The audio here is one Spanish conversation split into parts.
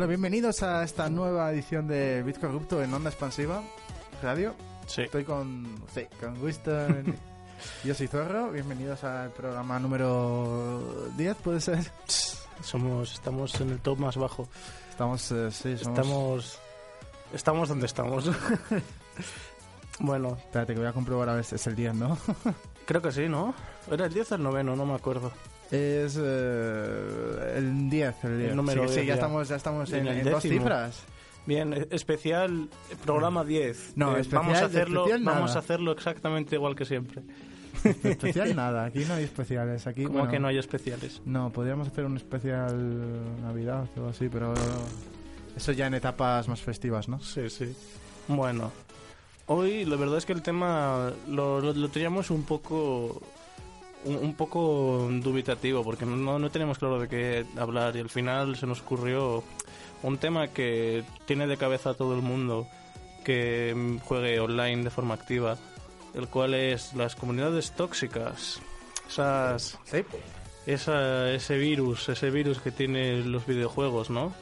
Hola, bienvenidos a esta nueva edición de Bitcoin Corrupto en Onda Expansiva Radio. Sí. Estoy con, sí, con Winston. Yo soy Zorro. Bienvenidos al programa número 10, ¿puede ser? Somos, estamos en el top más bajo. Estamos, eh, sí, somos... Estamos, estamos donde estamos. bueno, Espérate, que voy a comprobar a ver si es el 10, ¿no? creo que sí, ¿no? ¿Era el 10 o el noveno? No me acuerdo. Es eh, el 10, el 10. El número sí, sí, 10 ya ya. estamos, ya estamos en, dos cifras. Bien, e- especial programa 10. No, Eh, especial- vamos a hacerlo, vamos a hacerlo exactamente igual que siempre. Especial nada, aquí no hay especiales. Aquí, Como bueno, que no hay especiales. No, podríamos hacer un especial Navidad o algo así, pero eso ya en etapas más festivas, ¿no? Sí, sí. Bueno, hoy la verdad es que el tema lo, lo, lo teníamos un poco un, un poco dubitativo porque no, no tenemos claro de qué hablar y al final se nos ocurrió un tema que tiene de cabeza a todo el mundo que juegue online de forma activa, el cual es las comunidades tóxicas. Esas Sí. esa, ese virus, ese virus que tienen los videojuegos, ¿no?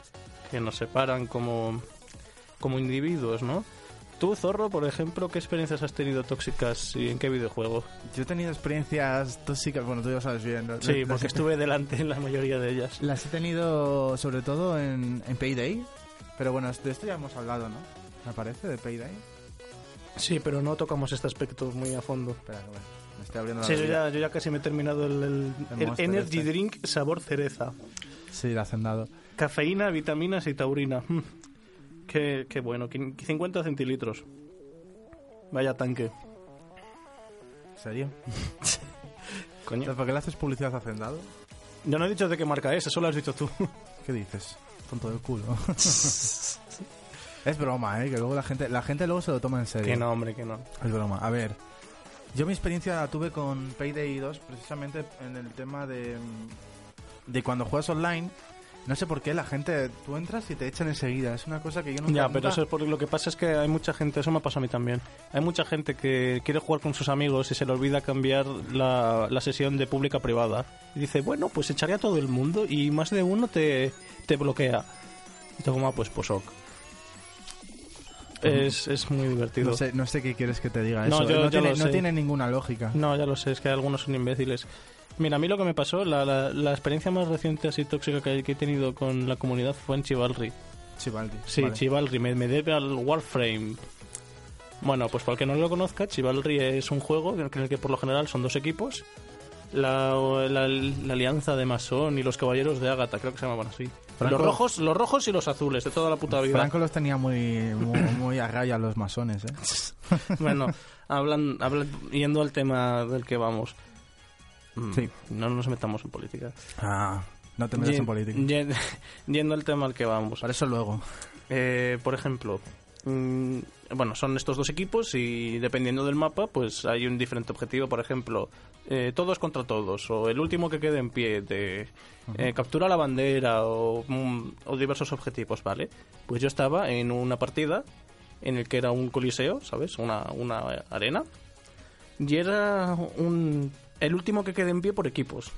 Que nos separan como, como individuos, ¿no? Tú, Zorro, por ejemplo, ¿qué experiencias has tenido tóxicas y en qué videojuego? Yo he tenido experiencias tóxicas, bueno, tú ya sabes bien. ¿no? Sí, Las- porque estuve delante en la mayoría de ellas. Las he tenido sobre todo en, en Payday, pero bueno, de esto ya hemos hablado, ¿no? Me parece, de Payday. Sí, pero no tocamos este aspecto muy a fondo. Espera, que bueno, me estoy abriendo la Sí, yo ya, yo ya casi me he terminado el, el- El el Energy este. Drink sabor cereza. Sí, la hacendado. Cafeína, vitaminas y taurina. Qué, qué bueno, quin- 50 centilitros. Vaya tanque. ¿En serio? Coño. ¿Por qué le haces publicidad a hacendado? Yo no he dicho de qué marca es, eso lo has dicho tú. ¿Qué dices? Tonto del culo. es broma, ¿eh? Que luego la gente, la gente luego se lo toma en serio. que no, hombre, que no. Es broma. A ver, yo mi experiencia la tuve con Payday 2 precisamente en el tema de, de cuando juegas online. No sé por qué la gente, tú entras y te echan enseguida. Es una cosa que yo nunca... Ya, pero nunca- eso es porque lo que pasa es que hay mucha gente, eso me pasa a mí también. Hay mucha gente que quiere jugar con sus amigos y se le olvida cambiar la, la sesión de pública a privada. Y dice, bueno, pues echaré a todo el mundo y más de uno te, te bloquea. Y te como, pues, pues ok. Es, es muy divertido. No sé, no sé qué quieres que te diga No, eso. yo- no, yo tiene, no tiene ninguna lógica. No, ya lo sé, es que algunos son imbéciles. Mira, a mí lo que me pasó, la, la, la experiencia más reciente así tóxica que, que he tenido con la comunidad fue en Chivalry. Chivaldi. Sí, vale. Chivalry, me, me debe al Warframe. Bueno, pues para el que no lo conozca, Chivalry es un juego en el que, en el que por lo general son dos equipos. La, la- la alianza de Masón y los caballeros de Ágata, creo que se llamaban así. Franco- Los rojos, los rojos y los azules, de toda la puta vida. Franco los tenía muy, muy, muy a raya los masones, ¿eh? Bueno, hablan, hablan, yendo al tema del que vamos. Mm, Sí. No nos metamos en política. Ah, no te metas en política. yen- Yendo al tema al que vamos. Para eso luego. Eh, por ejemplo, mm, bueno, son estos dos equipos y dependiendo del mapa, pues hay un diferente objetivo. Por ejemplo, eh, todos contra todos, o el último que quede en pie, de eh, captura la bandera, o, mm, o diversos objetivos, ¿vale? Pues yo estaba en una partida en el que era un coliseo, ¿sabes? Una, una arena. Y era un, el último que quede en pie por equipos,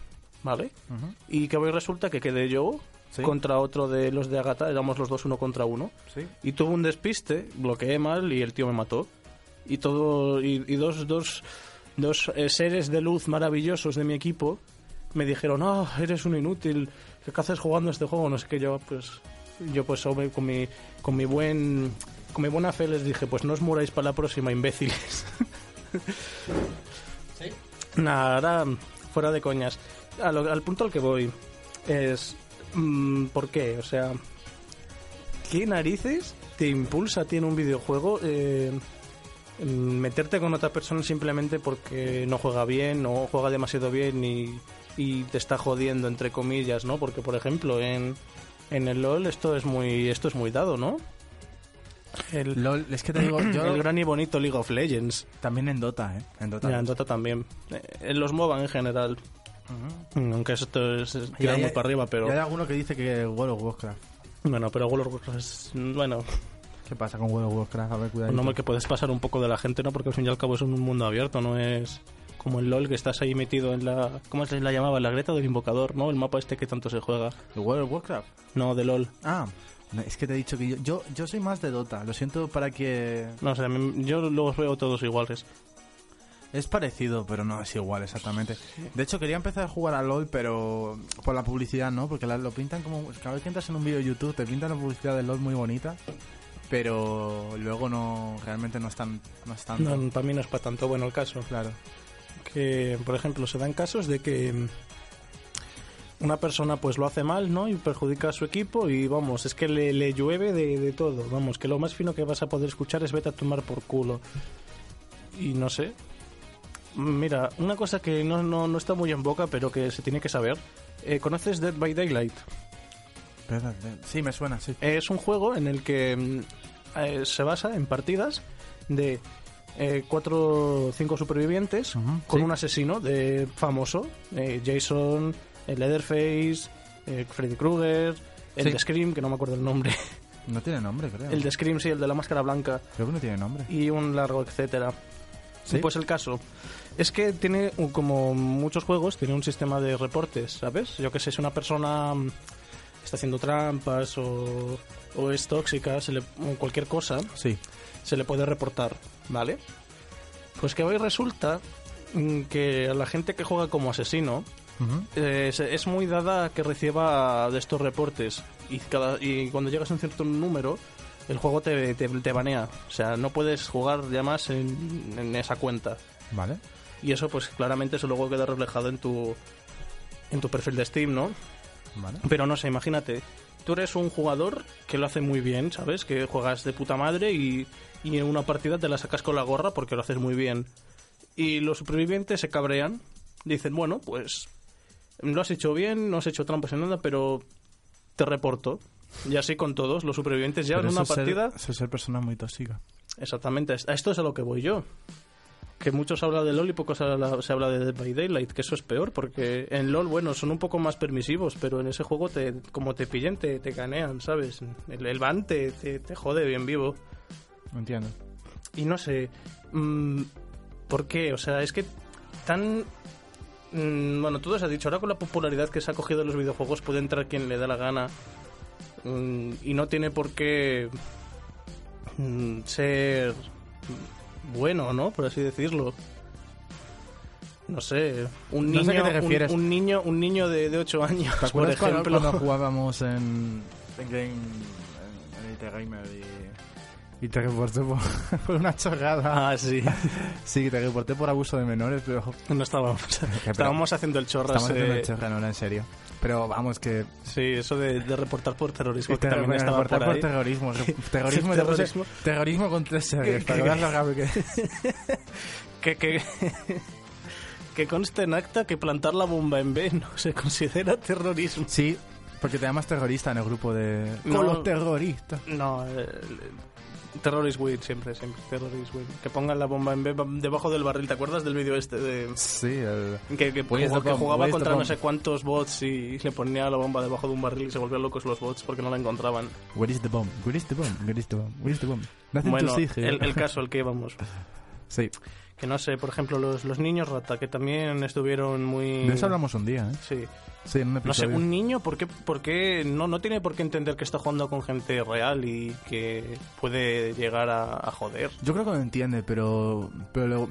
¿vale? Y que hoy resulta que quedé yo Sí. contra otro de los de Agatha, éramos los dos uno contra uno. Sí. Y tuve un despiste, bloqueé mal y el tío me mató. y todo y, y dos dos dos eh, seres de luz maravillosos de mi equipo me dijeron, "Ah, eres un inútil, ¿qué haces jugando este juego?" No sé qué yo pues yo pues con mi con mi buen con mi buena fe les dije, "Pues no os muráis para la próxima, imbéciles." Nada, ahora, fuera de coñas. Al punto al que voy es. mm, ¿Por qué? O sea. ¿Qué narices te impulsa a ti en un videojuego eh, mm, meterte con otra persona simplemente porque no juega bien o juega demasiado bien y, y te está jodiendo, entre comillas, ¿no? Porque, por ejemplo, en, en el LOL esto es muy esto es muy dado, ¿no? El, LOL, es que te digo, yo el gran y bonito League of Legends. también en Dota, ¿eh? En Dota. Ya, en Dota también. Eh, En los MOBA en general. Mm, Aunque esto es, tirar muy para arriba, pero... y hay alguno que dice que World of Warcraft. Bueno, pero World of Warcraft es... Bueno, ¿Qué pasa con World of Warcraft? A ver, cuidado. un nombre que puedes pasar un poco de la gente, ¿no? Porque al fin y al cabo es un mundo abierto, no es... Como el LOL, que estás ahí metido en la... ¿Cómo se la llamaba? La Greta del Invocador, ¿no? El mapa este que tanto se juega. World of Warcraft? No, de LOL. Ah, no, es que te he dicho que yo, yo, yo soy más de Dota. Lo siento para que... No sé, a mí- yo los veo todos iguales. Es parecido, pero no es igual exactamente. De hecho, quería empezar a jugar a LOL, pero por la publicidad, ¿no? Porque la- lo pintan como... Cada vez que entras en un vídeo de YouTube, te pintan la publicidad de LOL muy bonita, pero luego no... Realmente no están... No están No, para mí no es para tanto bueno el caso. Claro. que por ejemplo se dan casos de que una persona pues lo hace mal no y perjudica a su equipo y vamos es que le, le llueve de, de todo vamos que lo más fino que vas a poder escuchar es vete a tomar por culo y no sé mira una cosa que no, no, no está muy en boca pero que se tiene que saber Eh, conoces Dead by Daylight. Sí, me suena, sí. es un juego en el que mm, eh, se basa en partidas de eh, cuatro o cinco supervivientes con sí. un asesino de famoso, eh, Jason, el Leatherface, eh, Freddy Krueger, el Sí. de Scream, que no me acuerdo el nombre, No tiene nombre, creo. el de Scream, sí, el de la máscara blanca, Creo que no tiene nombre. y un largo etcétera. ¿Sí? Pues el caso es que tiene, como muchos juegos, tiene un sistema de reportes, ¿sabes? Yo que sé, si una persona mm, está haciendo trampas o, o es tóxica, se le, o cualquier cosa, Sí. se le puede reportar, ¿vale? Pues que hoy resulta mm, que a la gente que juega como asesino Eh, es, es muy dada que reciba de estos reportes y, cada, y cuando llegas a un cierto número el juego te, te, te banea, o sea, no puedes jugar ya más en, en esa cuenta Vale. y eso pues claramente eso luego queda reflejado en tu en tu perfil de Steam, ¿no? Vale. Pero no sé, imagínate, tú eres un jugador que lo hace muy bien, ¿sabes? Que juegas de puta madre y, y en una partida te la sacas con la gorra porque lo haces muy bien. Y los supervivientes se cabrean, dicen, bueno, pues lo has hecho bien, no has hecho trampas en nada, pero te reporto. Y así con todos, los supervivientes ya en una ser- partida... Eso es ser persona muy tóxica. Exactamente, a esto es a lo que voy yo. Que muchos hablan de LOL y pocos habla- se habla de Dead by Daylight, que eso es peor, porque en LOL, bueno, son un poco más permisivos, pero en ese juego, te, como te pillen, te, te canean, ¿sabes? El, el ban te, te, te jode bien vivo. Entiendo. Y no sé, mm, ¿por qué? O sea, es que tan... mm, bueno, todo se ha dicho, ahora con la popularidad que se ha cogido en los videojuegos puede entrar quien le da la gana mm, y no tiene por qué mm, ser bueno, ¿no? Por así decirlo. No sé, un No niño, sé a qué te un- refieres. Un, niño, un niño de, de 8 años, ¿Te por cuando, ejemplo. cuando jugábamos en, en Game en, en Gamer y, y te reporté por, por una chorrada? Ah, sí. Sí, te reporté por abuso de menores, pero No estábamos. pero- Estábamos haciendo el chorras. estamos haciendo eh, el chorra, no era en serio. Pero vamos, que... Sí, eso de, de reportar por terrorismo, que también estaba reportar por por ahí. terrorismo. Terrorismo, Terrorismo. terrorismo con tres series, para lo grave que, que, que conste en acta que plantar la bomba en B no se considera terrorismo. Sí, porque te llamas terrorista en el grupo de... No. Con los terroristas. No, eh, terrorist win, siempre, siempre, terrorist win. Que pongan la bomba en B debajo del barril. ¿Te acuerdas del vídeo este de Sí, el... que, que, jugó- que jugaba contra no sé cuántos bots y le ponía la bomba debajo de un barril y se volvían locos los bots porque no la encontraban? Where is the bomb? Where is the bomb? Where is the bomb? Where is the bomb? Nothing Bueno, to see here. el, el caso al que íbamos. Sí. Que no sé, por ejemplo, los, los niños rata, que también estuvieron muy... De eso hablamos un día, ¿eh? Sí. Sí, en un No sé, un niño, ¿por qué, por qué no, no tiene por qué entender que está jugando con gente real y que puede llegar a, a joder? Yo creo que lo entiende, pero, pero luego-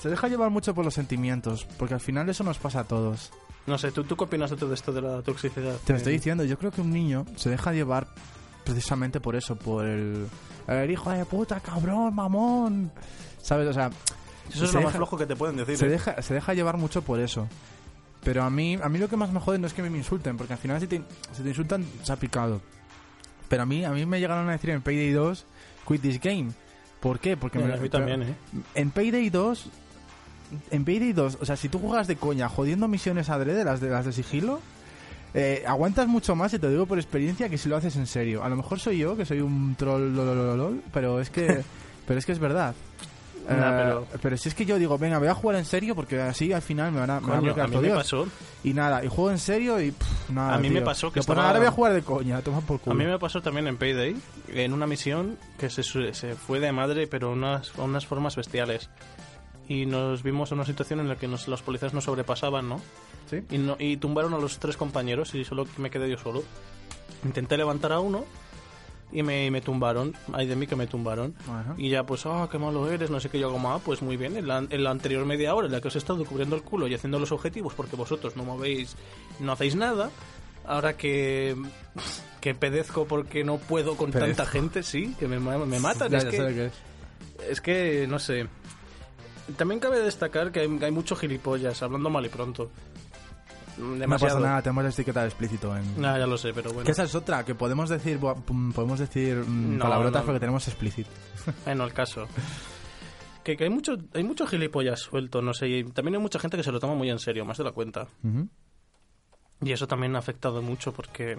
se deja llevar mucho por los sentimientos, porque al final eso nos pasa a todos. No sé, ¿tú, tú qué opinas de todo esto de la toxicidad? Te lo estoy Eh, diciendo, yo creo que un niño se deja llevar precisamente por eso, por el, el hijo de puta, cabrón, mamón. ¿Sabes? O sea, Eso es lo más flojo que te pueden decir. se ¿eh? deja, se deja llevar mucho por eso. Pero a mí, a mí lo que más me jode no es que me insulten, porque al final si te, si te insultan, se ha picado. Pero a mí, a mí me llegaron a decir en Payday 2, quit this game. ¿Por qué? Porque me, también, ¿eh? En Payday 2, en Payday 2, o sea, si tú juegas de coña, jodiendo misiones adrede, las de, las de sigilo, eh, aguantas mucho más, y te lo digo por experiencia, que si lo haces en serio. A lo mejor soy yo, que soy un troll, lolololol, pero es que, pero es que es verdad. Nah, Eh, pero- pero si es que yo digo, venga, voy a jugar en serio porque así al final me van a, me van a Coño, a mí me pasó. Y nada, y juego en serio y pff, nada. A mí me pasó que pues estaba- ahora voy a jugar de coña, toma por culo. A mí me pasó también en Payday, en una misión que se, se fue de madre, pero unas, a unas formas bestiales. Y nos vimos en una situación en la que nos- los policías nos sobrepasaban, ¿no? ¿Sí? Y, no- y tumbaron a los tres compañeros y solo me quedé yo solo. Intenté levantar a uno y me, me tumbaron. Hay de mí que me tumbaron. Ajá. Y ya, pues, ah, qué malo eres, no sé qué. Yo como, ah, pues muy bien. En la, en la anterior media hora en la que os he estado cubriendo el culo y haciendo los objetivos porque vosotros no movéis, no hacéis nada. Ahora que, que pedezco porque no puedo con Pedezco. tanta gente, sí, que me, me matan. Ya, es, ya que, es. es que, no sé. También cabe destacar que hay, que hay mucho gilipollas, hablando mal y pronto. No pasa nada, tenemos etiqueta explícito en... Nah, ya lo sé, pero bueno. Que esa es otra, que podemos decir podemos decir mm, No, palabrotas no. porque tenemos explícito. Bueno, el caso. Que, que hay mucho hay mucho gilipollas suelto, no sé, y también hay mucha gente que se lo toma muy en serio, más de la cuenta. Y eso también ha afectado mucho porque,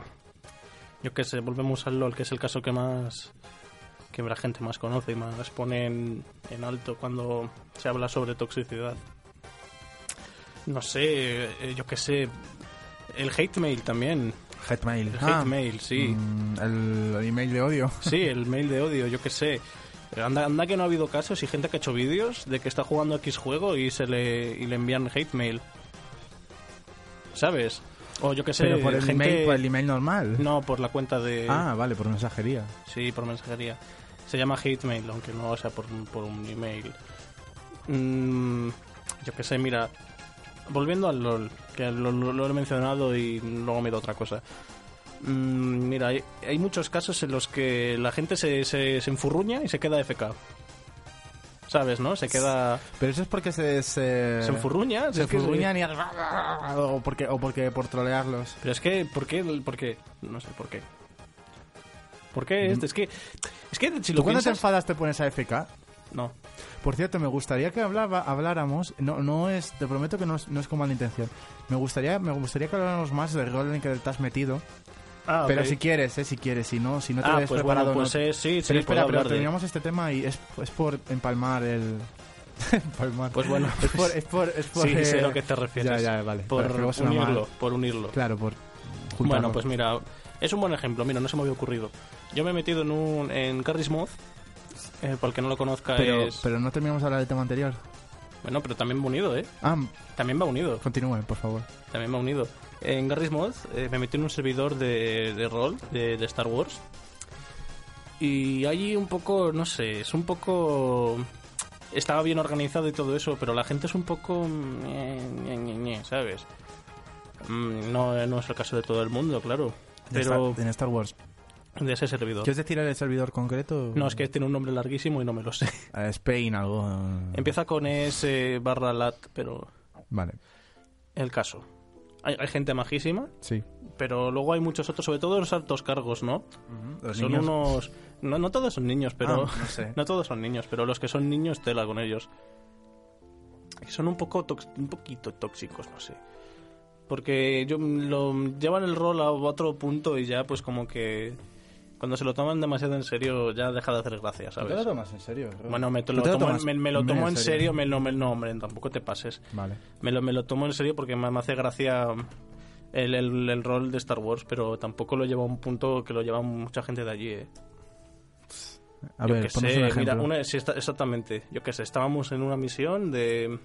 yo qué sé, volvemos al LOL, que es el caso que más que la gente más conoce y más pone en, en alto cuando se habla sobre toxicidad. No sé, eh, yo qué sé, el hate mail también. Hotmail. El Ah, hate mail, sí. mm, el, el email de odio. Sí, el mail de odio, yo qué sé. Anda, anda que no ha habido casos y gente que ha hecho vídeos de que está jugando X juego y se le, y le envían hate mail. ¿Sabes? O yo qué sé, Pero por el, gente... email, por el email normal. No, por la cuenta de... Ah, vale, por mensajería. Sí, por mensajería. Se llama hate mail, aunque no sea por, un- por un email. Mm, yo qué sé, mira, volviendo al LOL, que lo, he mencionado y luego me da otra cosa. Mm, mira, hay, hay muchos casos en los que la gente se, se, se enfurruña y se queda FK. ¿Sabes, no? Se queda... Pero eso es porque se... Se, Se enfurruña. Se es que- enfurruñan y... O porque, o porque por trolearlos. Pero es que, ¿por qué? ¿Por qué? No sé, ¿por qué? ¿Por qué? este? Es que, es que si ¿Tú lo cuando te piensas... enfadas te pones a FK? No. Por cierto, me gustaría que hablaba, habláramos, no, no es, te prometo que no es, no es con mala intención. Me gustaría, me gustaría que habláramos más del rol en el que te has metido. Ah, Pero si quieres, eh, si quieres, si no, si no te Ah, has pues preparado. bueno, pues no- eh, sí, sí, pero espera, pero terminamos este tema y es, es por empalmar el. empalmar. Pues bueno, es por. Es por, es por, sí, sé a lo que te refieres. Ya, ya, vale. Por unirlo, por unirlo. Claro, por. juntarlo. Bueno, pues mira, es un buen ejemplo. Mira, no se me había ocurrido. Yo me he metido en un en Carries Moth. Eh, para el que no lo conozca Pero, es... pero no terminamos de hablar del tema anterior. Bueno, pero también va unido, ¿eh? Ah, También va unido. continúe, por favor. También va unido. En Garry's Mod eh, me metí en un servidor de, de rol de, de Star Wars. Y allí un poco, no sé, es un poco... Estaba bien organizado y todo eso, pero la gente es un poco... ¿Sabes? Mm, No, no es el caso de todo el mundo, claro. Pero en Star Wars. De ese servidor. ¿Quieres decir el servidor concreto? No, es que tiene un nombre larguísimo y no me lo sé. Spain, algo. eh, Empieza con S barra lat, pero Vale, el caso. Hay, hay gente majísima, sí. pero luego hay muchos otros, sobre todo los altos cargos, ¿no? Son niños- unos... No, no todos son niños, pero... Ah, no sé. no todos son niños, pero los que son niños, tela con ellos. Son un poco tox- un poquito tóxicos, no sé. Porque yo, lo llevan el rol a otro punto y ya pues como que... Cuando se lo toman demasiado en serio ya deja de hacer gracia, ¿No te ¿sabes? lo tomas en serio? Bueno, me, ¿No lo tomo, me, me lo tomo en en serio? serio, me lo, me- no, hombre, tampoco te pases. Vale. Me lo, me lo tomo en serio porque me, me hace gracia el, el, el rol de Star Wars, pero tampoco lo lleva a un punto que lo lleva mucha gente de allí, ¿eh? A Yo ver, sé, un ejemplo. mira, una- sí, está- exactamente. Yo qué sé, estábamos en una misión de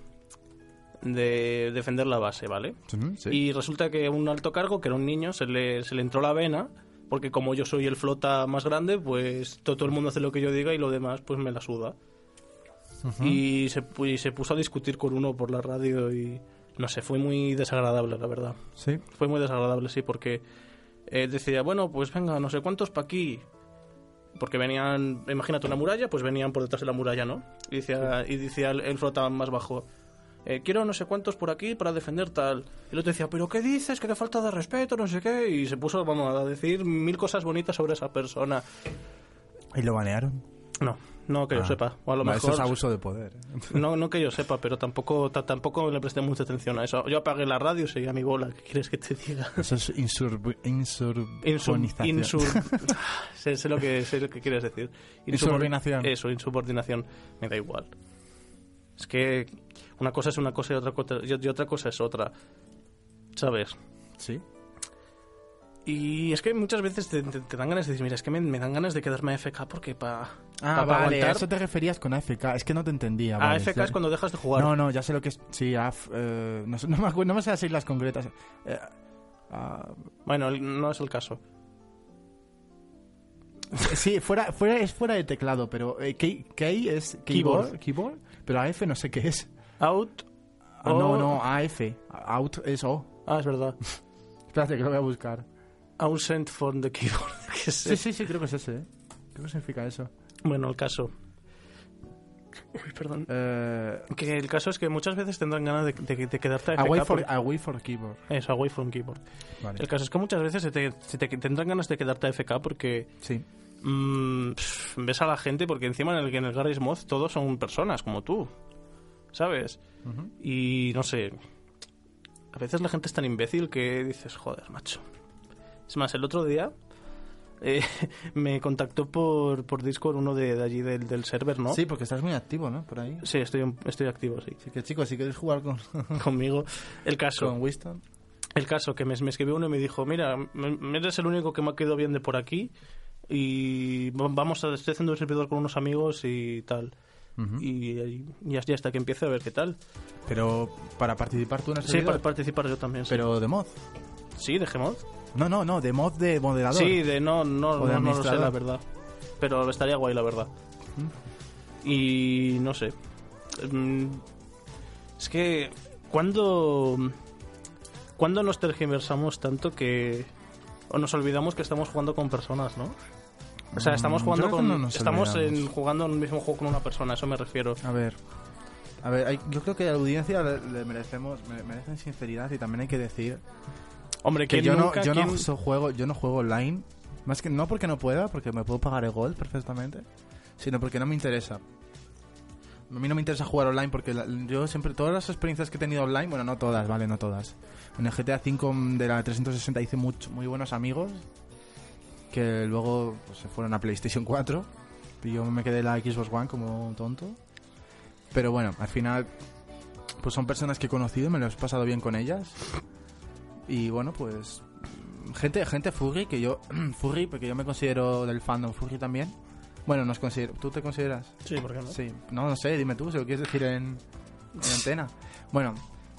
de defender la base, ¿vale? Sí. Y resulta que un alto cargo, que era un niño, se le, se le entró la vena, porque como yo soy el flota más grande, pues todo, todo el mundo hace lo que yo diga y lo demás pues me la suda. Y se, y se puso a discutir con uno por la radio y no sé, fue muy desagradable, la verdad. Sí. Fue muy desagradable, sí, porque eh, decía, bueno, pues venga, no sé cuántos pa' aquí. Porque venían, imagínate una muralla, pues venían por detrás de la muralla, ¿no? Y decía, y decía el, el flota más bajo, eh, quiero no sé cuántos por aquí para defender tal. Y el otro decía, pero ¿qué dices? Que qué falta de respeto, no sé qué. Y se puso, vamos, a decir mil cosas bonitas sobre esa persona. ¿Y lo banearon? No, no que yo Ah. sepa. O a lo Vale, mejor... Eso es abuso de poder. No, no que yo sepa, pero tampoco, ta- tampoco le presté mucha atención a eso. Yo apagué la radio y seguí a mi bola. ¿Qué quieres que te diga? Eso es insur... Insub- insurbanización. insur- sé, sé lo que, sé lo que quieres decir. Insubor- Insubordinación. Eso, insubordinación. Me da igual. Es que una cosa es una cosa y otra cosa, y otra cosa es otra. ¿Sabes? Sí. Y es que muchas veces te, te- te dan ganas de decir, mira, es que me, me dan ganas de quedarme AFK porque para Ah, vale, a eso te referías con AFK. Es que no te entendía. vale, AFK sí. es cuando dejas de jugar. No, no, ya sé lo que es. Sí, AF. eh, no, no me acuerdo, no me sé las siglas concretas. Eh, Bueno, no es el caso. sí, fuera, fuera, es fuera de teclado, pero eh, key, key es keyboard, keyboard, pero AF no sé qué es. Out. Ah, no, O- no, AF. Out es O. Ah, es verdad. Espérate que lo voy a buscar. Ausent from the keyboard. ¿Qué sé? Sí, sí, sí, creo que es ese. ¿eh? Creo que significa eso. Bueno, el caso. Uy, perdón. Eh, Que el caso es que muchas veces tendrán ganas de, de- de quedarte AFK away, for, por- away for keyboard. Eso, away from keyboard. Vale. El caso es que muchas veces se te, se te- tendrán ganas de quedarte AFK porque Sí. mm, pff, ves a la gente, porque encima en el, en el Garry's Mod todos son personas como tú, ¿sabes? Y no sé, a veces la gente es tan imbécil que dices, joder, macho. Es más, el otro día eh, me contactó por, por Discord uno de, de allí del, del server, ¿no? Sí, porque estás muy activo, ¿no? Por ahí. Sí, estoy, estoy activo, sí. Así que chicos, si queréis jugar con, Conmigo. El caso. con Winston. El caso que me, me escribió uno y me dijo, mira, me- eres el único que me ha quedado bien de por aquí y va- vamos a, estoy haciendo un servidor con unos amigos y tal. Y, hasta que empiece a ver qué tal. Pero para participar tú en el Sí, servidor. para participar yo también. Sí, Pero de mod. sí de Gmod. No, no, no, de mod de moderador. Sí, de no, no, de no, no lo sé, la verdad. Pero estaría guay, la verdad. Y no sé. Mm, Es que cuando cuando nos tergiversamos tanto que o nos olvidamos que estamos jugando con personas, ¿no? O sea, estamos jugando yo con no estamos en, jugando en el mismo juego con una persona, a eso me refiero. A ver. A ver, hay- yo creo que a la audiencia le, le merecemos me- merecen sinceridad y también hay que decir Hombre, que yo no nunca yo no quién- so- juego yo no juego online, más que no porque no pueda, porque me puedo pagar el gold perfectamente, sino porque no me interesa. A mí no me interesa jugar online porque la- yo siempre todas las experiencias que he tenido online, bueno, no todas, vale, no todas. En el GTA V de la 360 hice mucho, muy buenos amigos que luego pues, se fueron a PlayStation 4 y yo me quedé en la Xbox One como un tonto. Pero bueno, al final pues son personas que he conocido, me lo he pasado bien con ellas. Y bueno, pues gente gente furry que yo furry porque yo me considero del fandom furry también. Bueno, nos considero, ¿tú te consideras? Sí, ¿por qué no? Sí, no, no sé, dime tú si lo quieres decir en, en antena. Bueno,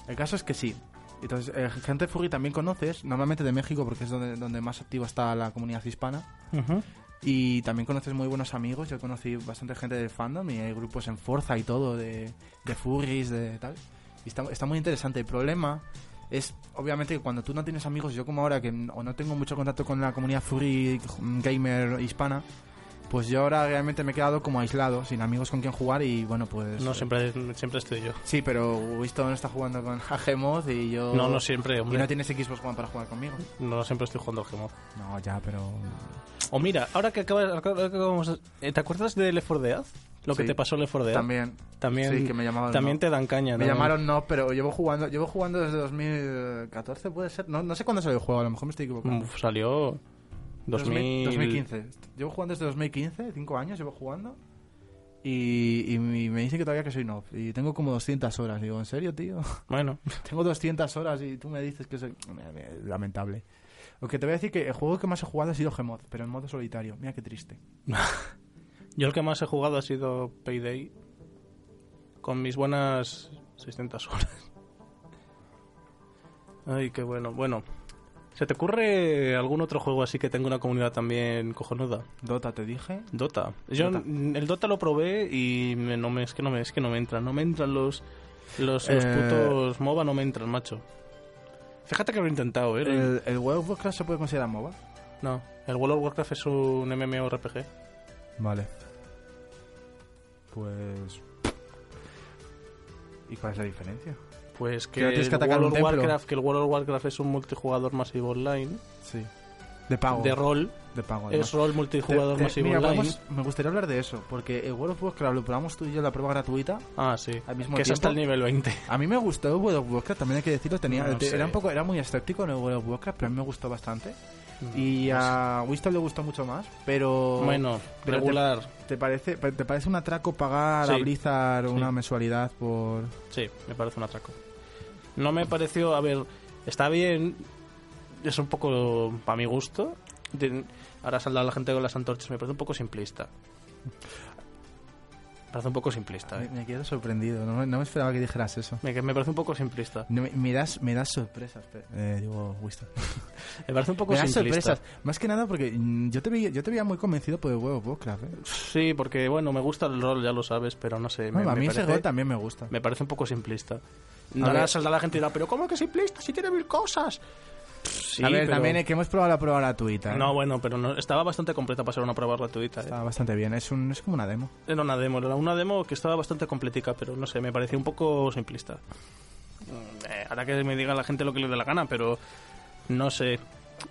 el caso es que sí. Entonces, eh, gente furry también conoces, normalmente de México porque es donde, donde más activa está la comunidad hispana. Ujú. Y también conoces muy buenos amigos. Yo conocí bastante gente del fandom y hay grupos en Forza y todo de, de furries, de tal. Y está, está muy interesante. El problema es, obviamente, que cuando tú no tienes amigos, yo como ahora que o no tengo mucho contacto con la comunidad furry gamer hispana, pues yo ahora realmente me he quedado como aislado, sin amigos con quien jugar y bueno, pues... No siempre siempre estoy yo. Sí, pero Winston está jugando con Agemod y yo... No, no siempre, Y hombre. no tienes Xbox One para jugar conmigo. No siempre estoy jugando Gmod. No, ya, pero... O mira, ahora que acabas, acabamos- eh, ¿te acuerdas de Left 4 Dead? Lo que Sí. te pasó en Left 4 Dead. También... También, Sí, que me llamaban también no. te dan caña, Me ¿no? llamaron no, pero llevo jugando, llevo jugando desde 2014, puede ser. No, no sé cuándo salió el juego, a lo mejor me estoy equivocando. Uf, salió 2000... 2015. Llevo jugando desde 2015, 5 años llevo jugando. Y, y me dicen que todavía que soy no. Y tengo como 200 horas. Digo, ¿en serio, tío? Bueno, tengo 200 horas y tú me dices que soy... Lamentable. Lo que te voy a decir que el juego que más he jugado ha sido Gmod, pero en modo solitario. Mira qué triste. Yo el que más he jugado ha sido Payday. Con mis buenas 600 horas. Ay, qué bueno. Bueno, ¿se te ocurre algún otro juego así que tenga una comunidad también cojonuda? Dota, te dije. Dota. Yo Dota. el Dota lo probé y me- no me, es que no me es que no me entran, no me entran los los, los Eh, putos MOBA no me entran, macho. Fíjate que lo he intentado, ¿eh? ¿El, el World of Warcraft se puede considerar MOBA? No, el World of Warcraft es un MMORPG. Vale. Pues... ¿Y cuál es la diferencia? Pues que, no tienes que el atacar World un. Warcraft, que el World of Warcraft es un multijugador masivo online Sí. De pago. de rol, De pago. además. es rol multijugador masivo mira, online. podemos- me gustaría hablar de eso, porque el World of Warcraft lo probamos tú y yo la prueba gratuita. Ah, sí. al mismo que es hasta el nivel 20. A mí me gustó el World of Warcraft, también hay que decirlo, tenía, No era un poco, era muy escéptico en el World of Warcraft, pero a mí me gustó bastante. Y No sé. a Winston le gustó mucho más, pero bueno, pero regular. ¿te parece te parece un atraco pagar a Sí. Blizzard Sí. una mensualidad por Sí, me parece un atraco. No me pareció, a ver, está bien, es un poco para mi gusto. De- ahora saldrá la gente con las antorchas, me parece un poco simplista. Me parece un poco simplista, Me, ¿eh? me quedo sorprendido, no, me- no me esperaba que dijeras eso. Me, me parece un poco simplista. No, me, me das, me das sorpresas, eh, digo Winston. Me parece un poco Me das simplista. sorpresas, más que nada porque mm, yo te veía, yo te veía muy convencido por el of Warcraft. ¿eh? Sí, porque bueno, me gusta el rol, ya lo sabes, pero no sé. Bueno, a mí ese parece, gol también me gusta. me parece un poco simplista. Ahora saldrá la gente y dirá, pero ¿cómo que simplista si tiene mil cosas? Sí, a ver, pero- también es que hemos probado la prueba gratuita. ¿eh? No, bueno, pero no, estaba bastante completa para ser una prueba gratuita. ¿eh? Está bastante bien, es, un, es como una demo. Era una demo, era una demo que estaba bastante completica, pero no sé, me pareció un poco simplista. Mm, eh, ahora que me diga la gente lo que le dé la gana, pero no sé.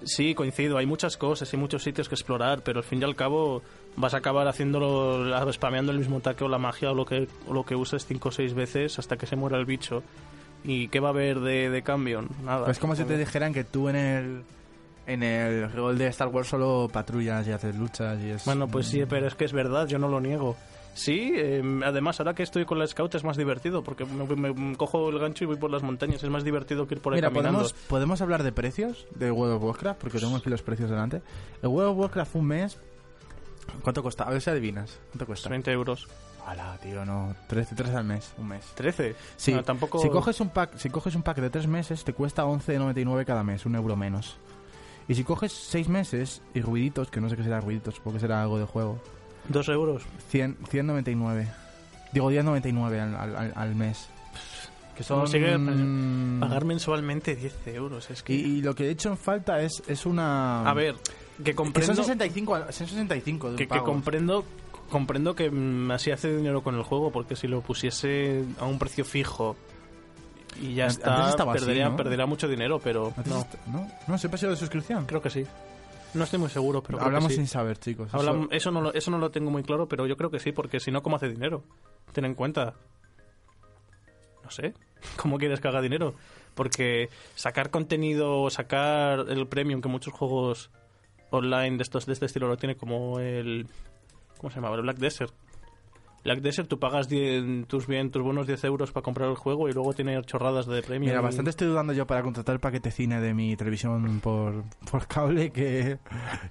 Sí, coincido, hay muchas cosas y muchos sitios que explorar, pero al fin y al cabo vas a acabar haciéndolo, spameando el mismo ataque o la magia o lo que, o lo que uses cinco o seis veces hasta que se muera el bicho. ¿Y qué va a haber de, de cambio? Nada. Pues es como si te dijeran que tú en el en el rol de Star Wars solo patrullas y haces luchas y es... Bueno, pues sí, pero es que es verdad, yo no lo niego. Sí, eh, además ahora que estoy con la Scout es más divertido porque me, me cojo el gancho y voy por las montañas. Es más divertido que ir por ahí Mira, caminando. ¿podemos, podemos hablar de precios de World of Warcraft, porque tengo aquí los precios delante. El World of Warcraft un mes... ¿Cuánto cuesta? A ver si adivinas. ¿Cuánto cuesta? 20 euros. Hala, tío, no. 13, 13 al mes, un mes. 13. Sí, No, tampoco... si, coges un pack, si coges un pack de 3 meses, te cuesta 11,99 cada mes, un euro menos. Y si coges 6 meses y ruiditos, que no sé qué será ruiditos, supongo que será algo de juego, 2 euros. 100, 199. Digo, 10,99 al, al, al- al mes. Que son... Consigue Pagar mensualmente 10 euros. Es que... Y, y lo que he hecho en falta es, es una... A ver, que que comprendo... son 65, al- son 65 de que, que comprendo comprendo que mm, así hace dinero con el juego porque si lo pusiese a un precio fijo y ya Antes está así, perdería ¿no? perdería mucho dinero pero no ¿No? ¿No? ¿Siempre ha sido de suscripción? creo que sí no estoy muy seguro pero creo que Hablamos sí. sin saber, chicos. Eso- eso no lo, eso no lo tengo muy claro pero yo creo que sí porque si no cómo hace dinero ten en cuenta no sé cómo quieres que haga dinero porque sacar contenido sacar el premium que muchos juegos online de estos de este estilo lo tiene como el ¿cómo se llama? el Black Desert Black Desert tú pagas 10 tus bien tus buenos 10 euros para comprar el juego y luego tiene chorradas de premium Mira, bastante estoy dudando yo para contratar el paquete cine de mi televisión por, por cable que,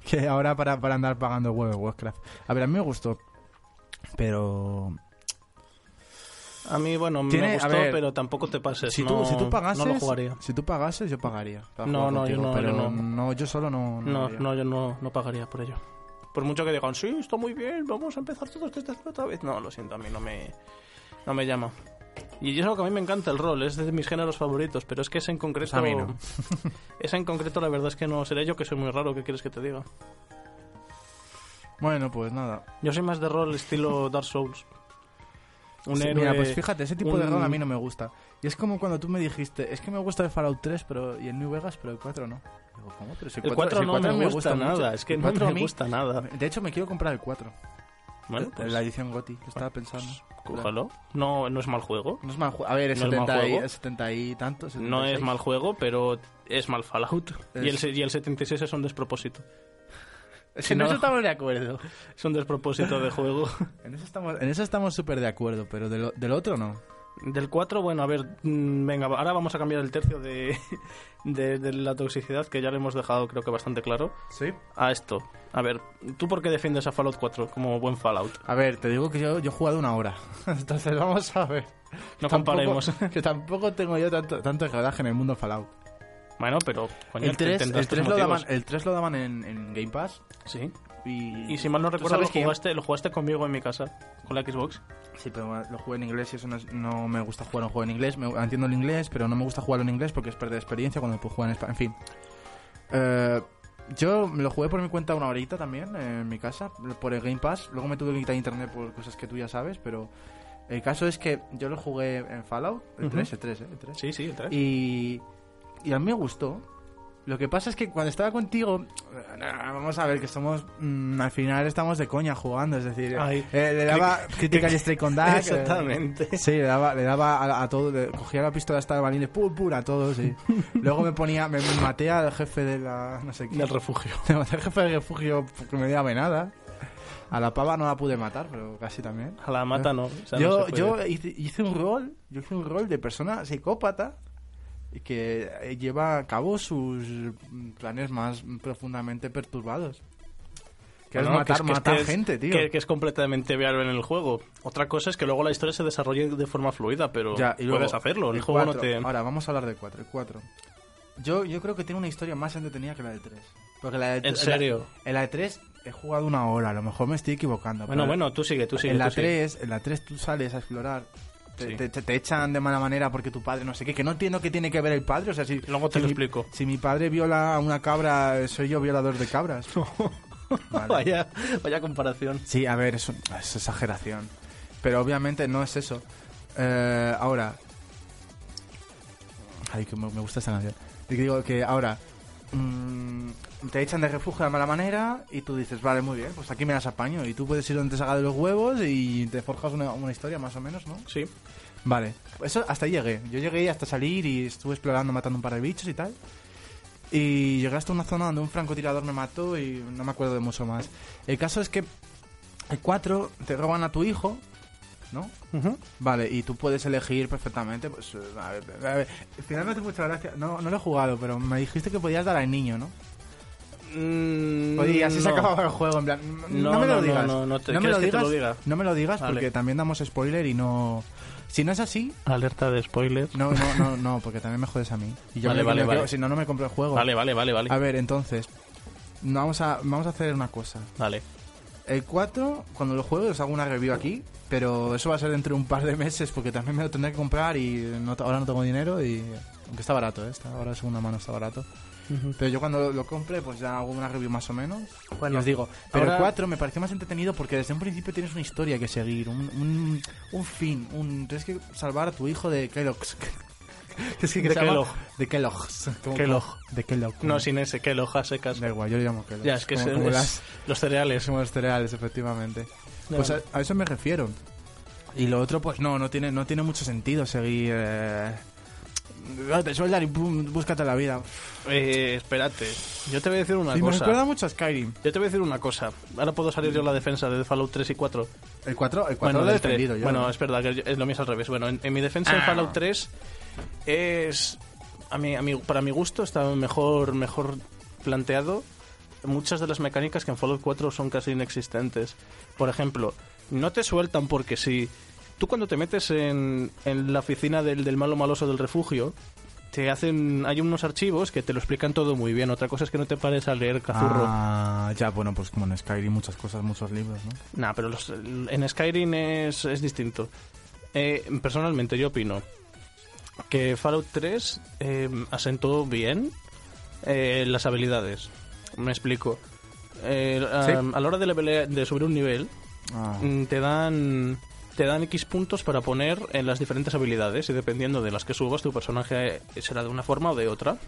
que ahora para, para andar pagando web de Warcraft. A ver, a mí me gustó, pero... a mí bueno Tiene- me gustó ver, pero tampoco te pases Si no, tú, si tú pagases, no lo jugaría si tú pagases, yo pagaría. No, no, yo no, pero yo no. yo solo no. No, no, yo no, no pagaría por ello. Por mucho que digan, sí, está muy bien, vamos a empezar todos desde otra vez. No, lo siento, a mí no me, no me llama. Y es algo que a mí me encanta el rol, es de mis géneros favoritos, pero es que ese en concreto... Pues a mí no. ese en concreto la verdad es que no, seré yo que soy muy raro, ¿qué quieres que te diga? Bueno, pues nada. Yo soy más de rol estilo Dark Souls. Un Sí, héroe... Mira, pues fíjate, ese tipo de rol a mí no me gusta. Y es como cuando tú me dijiste, es que me gusta el Fallout 3 pero, y el New Vegas, pero el 4 no. ¿Cómo? Pero si El 4 si no me, gusta, mucho. nada, es que no 4 a me gusta nada. De hecho, me quiero comprar el 4. Bueno, pues, la edición GOTI, que estaba pensando. cójalo. No, no es mal juego. No es mal juego. A ver, es ¿No es mal 70, y, juego? es 70 y tantos. No es mal juego, pero es mal Fallout. Y, el, Es- y el 76 es un despropósito. Si no- en eso estamos de acuerdo. Es un despropósito de juego. En eso estamos, en eso estamos súper de acuerdo, pero del, del otro no. Del 4, bueno, a ver, mm, venga, ahora vamos a cambiar el tercio de, de, de la toxicidad, que ya lo hemos dejado creo que bastante claro, Sí. a esto. A ver, ¿tú por qué defiendes a Fallout 4 como buen Fallout? A ver, te digo que yo, yo he jugado una hora. Entonces vamos a ver. No Tampoco- comparemos. Que tampoco tengo yo tanto, tanto en el mundo Fallout. Bueno, pero, coño, El 3, tendrás el tus 3 lo daban, el 3 lo daban en, en Game Pass. Sí. Y, Y si mal no ¿Tú recuerdo, lo que jugaste, lo jugaste conmigo en mi casa, con la Xbox. Sí, pero lo jugué en inglés y eso no, es- no me gusta jugar un juego en inglés. Me, entiendo el inglés, pero no me gusta jugarlo en inglés porque es perder experiencia cuando puedo jugar en español. En fin. Eh, yo lo jugué por mi cuenta una horita también eh, en mi casa, por el Game Pass. Luego me tuve que quitar internet por cosas que tú ya sabes, pero el caso es que yo lo jugué en Fallout, el Ujú. 3, el 3, ¿eh? El 3. Sí, sí, el 3. Y, y a mí me gustó. Lo que pasa es que cuando estaba contigo, eh, vamos a ver que somos, mm, al final estamos de coña jugando, es decir, Ay. eh, le daba crítica y con Dark. eh, Exactamente. Sí, le daba, le daba a, a todo, le- cogía la pistola esta de balines, pum, pum, a todos, y luego me ponía, me, me maté al jefe de la, no sé qué, Del refugio. me maté al jefe del refugio porque me dio nada. A la pava no la pude matar, pero casi también. A la mata no. o sea, no yo, yo hice, hice un rol, yo hice un rol de persona psicópata y que eh, lleva a cabo sus planes más profundamente perturbados. Que Bueno, es matar, que es- que matar es- gente, tío. Que, que es completamente viable en el juego. Otra cosa es que luego la historia se desarrolle de forma fluida, pero Ya, y luego, puedes hacerlo. El, el juego no te... Ahora, vamos a hablar del 4. El 4. Yo, yo creo que tiene una historia más entretenida que la del 3. Porque la de ¿En serio? En la de 3 he jugado una hora, a lo mejor me estoy equivocando. Bueno, bueno, tú sigue, tú sigue. en la sigue. 3, en la 3 tú sales a explorar. Te, Sí. te- te- te echan de mala manera porque tu padre no sé qué, que no entiendo qué tiene que ver el padre, o sea, si Luego te si lo mi- explico. Si mi padre viola a una cabra, soy yo violador de cabras. Vale. vaya, vaya comparación. Sí, a ver, es, un- es exageración. Pero obviamente no es eso. Eh, ahora. Ay, que me, me gusta esa canción. Digo que ahora. Mm, te echan de refugio de mala manera y tú dices, vale, muy bien, pues aquí me las apaño. Y tú puedes ir donde te salga de los huevos y te forjas una, una historia más o menos, ¿no? Sí. Vale, eso hasta ahí llegué. Yo llegué hasta salir y estuve explorando, matando un par de bichos y tal. Y llegué hasta una zona donde un francotirador me mató y no me acuerdo de mucho más. El caso es que el 4 te roban a tu hijo, ¿no? Vale, y tú puedes elegir perfectamente. Pues, a ver, a ver, al final me hace mucha gracia. No, no lo he jugado, pero me dijiste que podías dar al niño, ¿no? Mm, Oye, y así se acababa el juego, en plan. No, No, me lo digas. no, no te- me ¿quieres lo te digas. lo diga? No me lo digas Vale. porque también damos spoiler y no. Si no es así, Alerta de spoilers. no, no, no, no, porque también me jodes a mí. Y yo Vale, me- vale, me vale. Si no, no me compro el juego. Vale, vale, vale, vale. A ver, entonces, vamos a, vamos a hacer una cosa. Vale. El 4, cuando lo juegue, os hago una review aquí, pero eso va a ser dentro de un par de meses porque también me lo tendré que comprar y no, ahora no tengo dinero y... Aunque está barato, ¿eh? Está, ahora de segunda mano está barato. Pero yo cuando lo, lo compre, pues ya hago una review más o menos. Bueno, y os digo, pero ahora- el 4 me pareció más entretenido porque desde un principio tienes una historia que seguir, un, un, un fin, un, tienes que salvar a tu hijo de Kellogg's. es que De Kellogg. De Kellogg's. Kellogg. De Kellogg. No, sin ese, que lo secas. Da igual, yo le llamo Kellogg. Ya, es que como, es- como es las- los cereales. como los cereales, efectivamente. Pues a, a eso me refiero. Y lo otro, pues no, no tiene, no tiene mucho sentido seguir... Eh... "Ah, Te sueldan y pum, búscate la vida. Eh, espérate. Yo te voy a decir una Y me cosa. recuerda mucho a Skyrim. Yo te voy a decir una cosa. Ahora puedo salir yo a la defensa de Fallout 3 y 4. El 4, el 4 Bueno, lo he del 3. defendido yo. Bueno, ¿no? es verdad que es lo mío es al revés. Bueno, en, en mi defensa en Ah. Fallout 3 es a mí, a mí- para mi gusto está mejor mejor planteado. Muchas de las mecánicas que en Fallout 4 son casi inexistentes. Por ejemplo, no te sueltan porque si tú cuando te metes en, en la oficina del, del malo maloso del refugio te hacen hay unos archivos que te lo explican todo muy bien. Otra cosa es que no te pares a leer cazurro. Ah, ya, bueno, pues como en Skyrim muchas cosas, muchos libros, ¿no? Nah, pero los- en Skyrim es, es distinto. Eh, personalmente, yo opino que Fallout 3 eh, asentó bien eh, las habilidades. Me explico. Eh, a, Sí. a la hora de, de subir un nivel, Ah, mm, te dan te dan X puntos para poner en las diferentes habilidades y dependiendo de las que subas tu personaje será de una forma o de otra.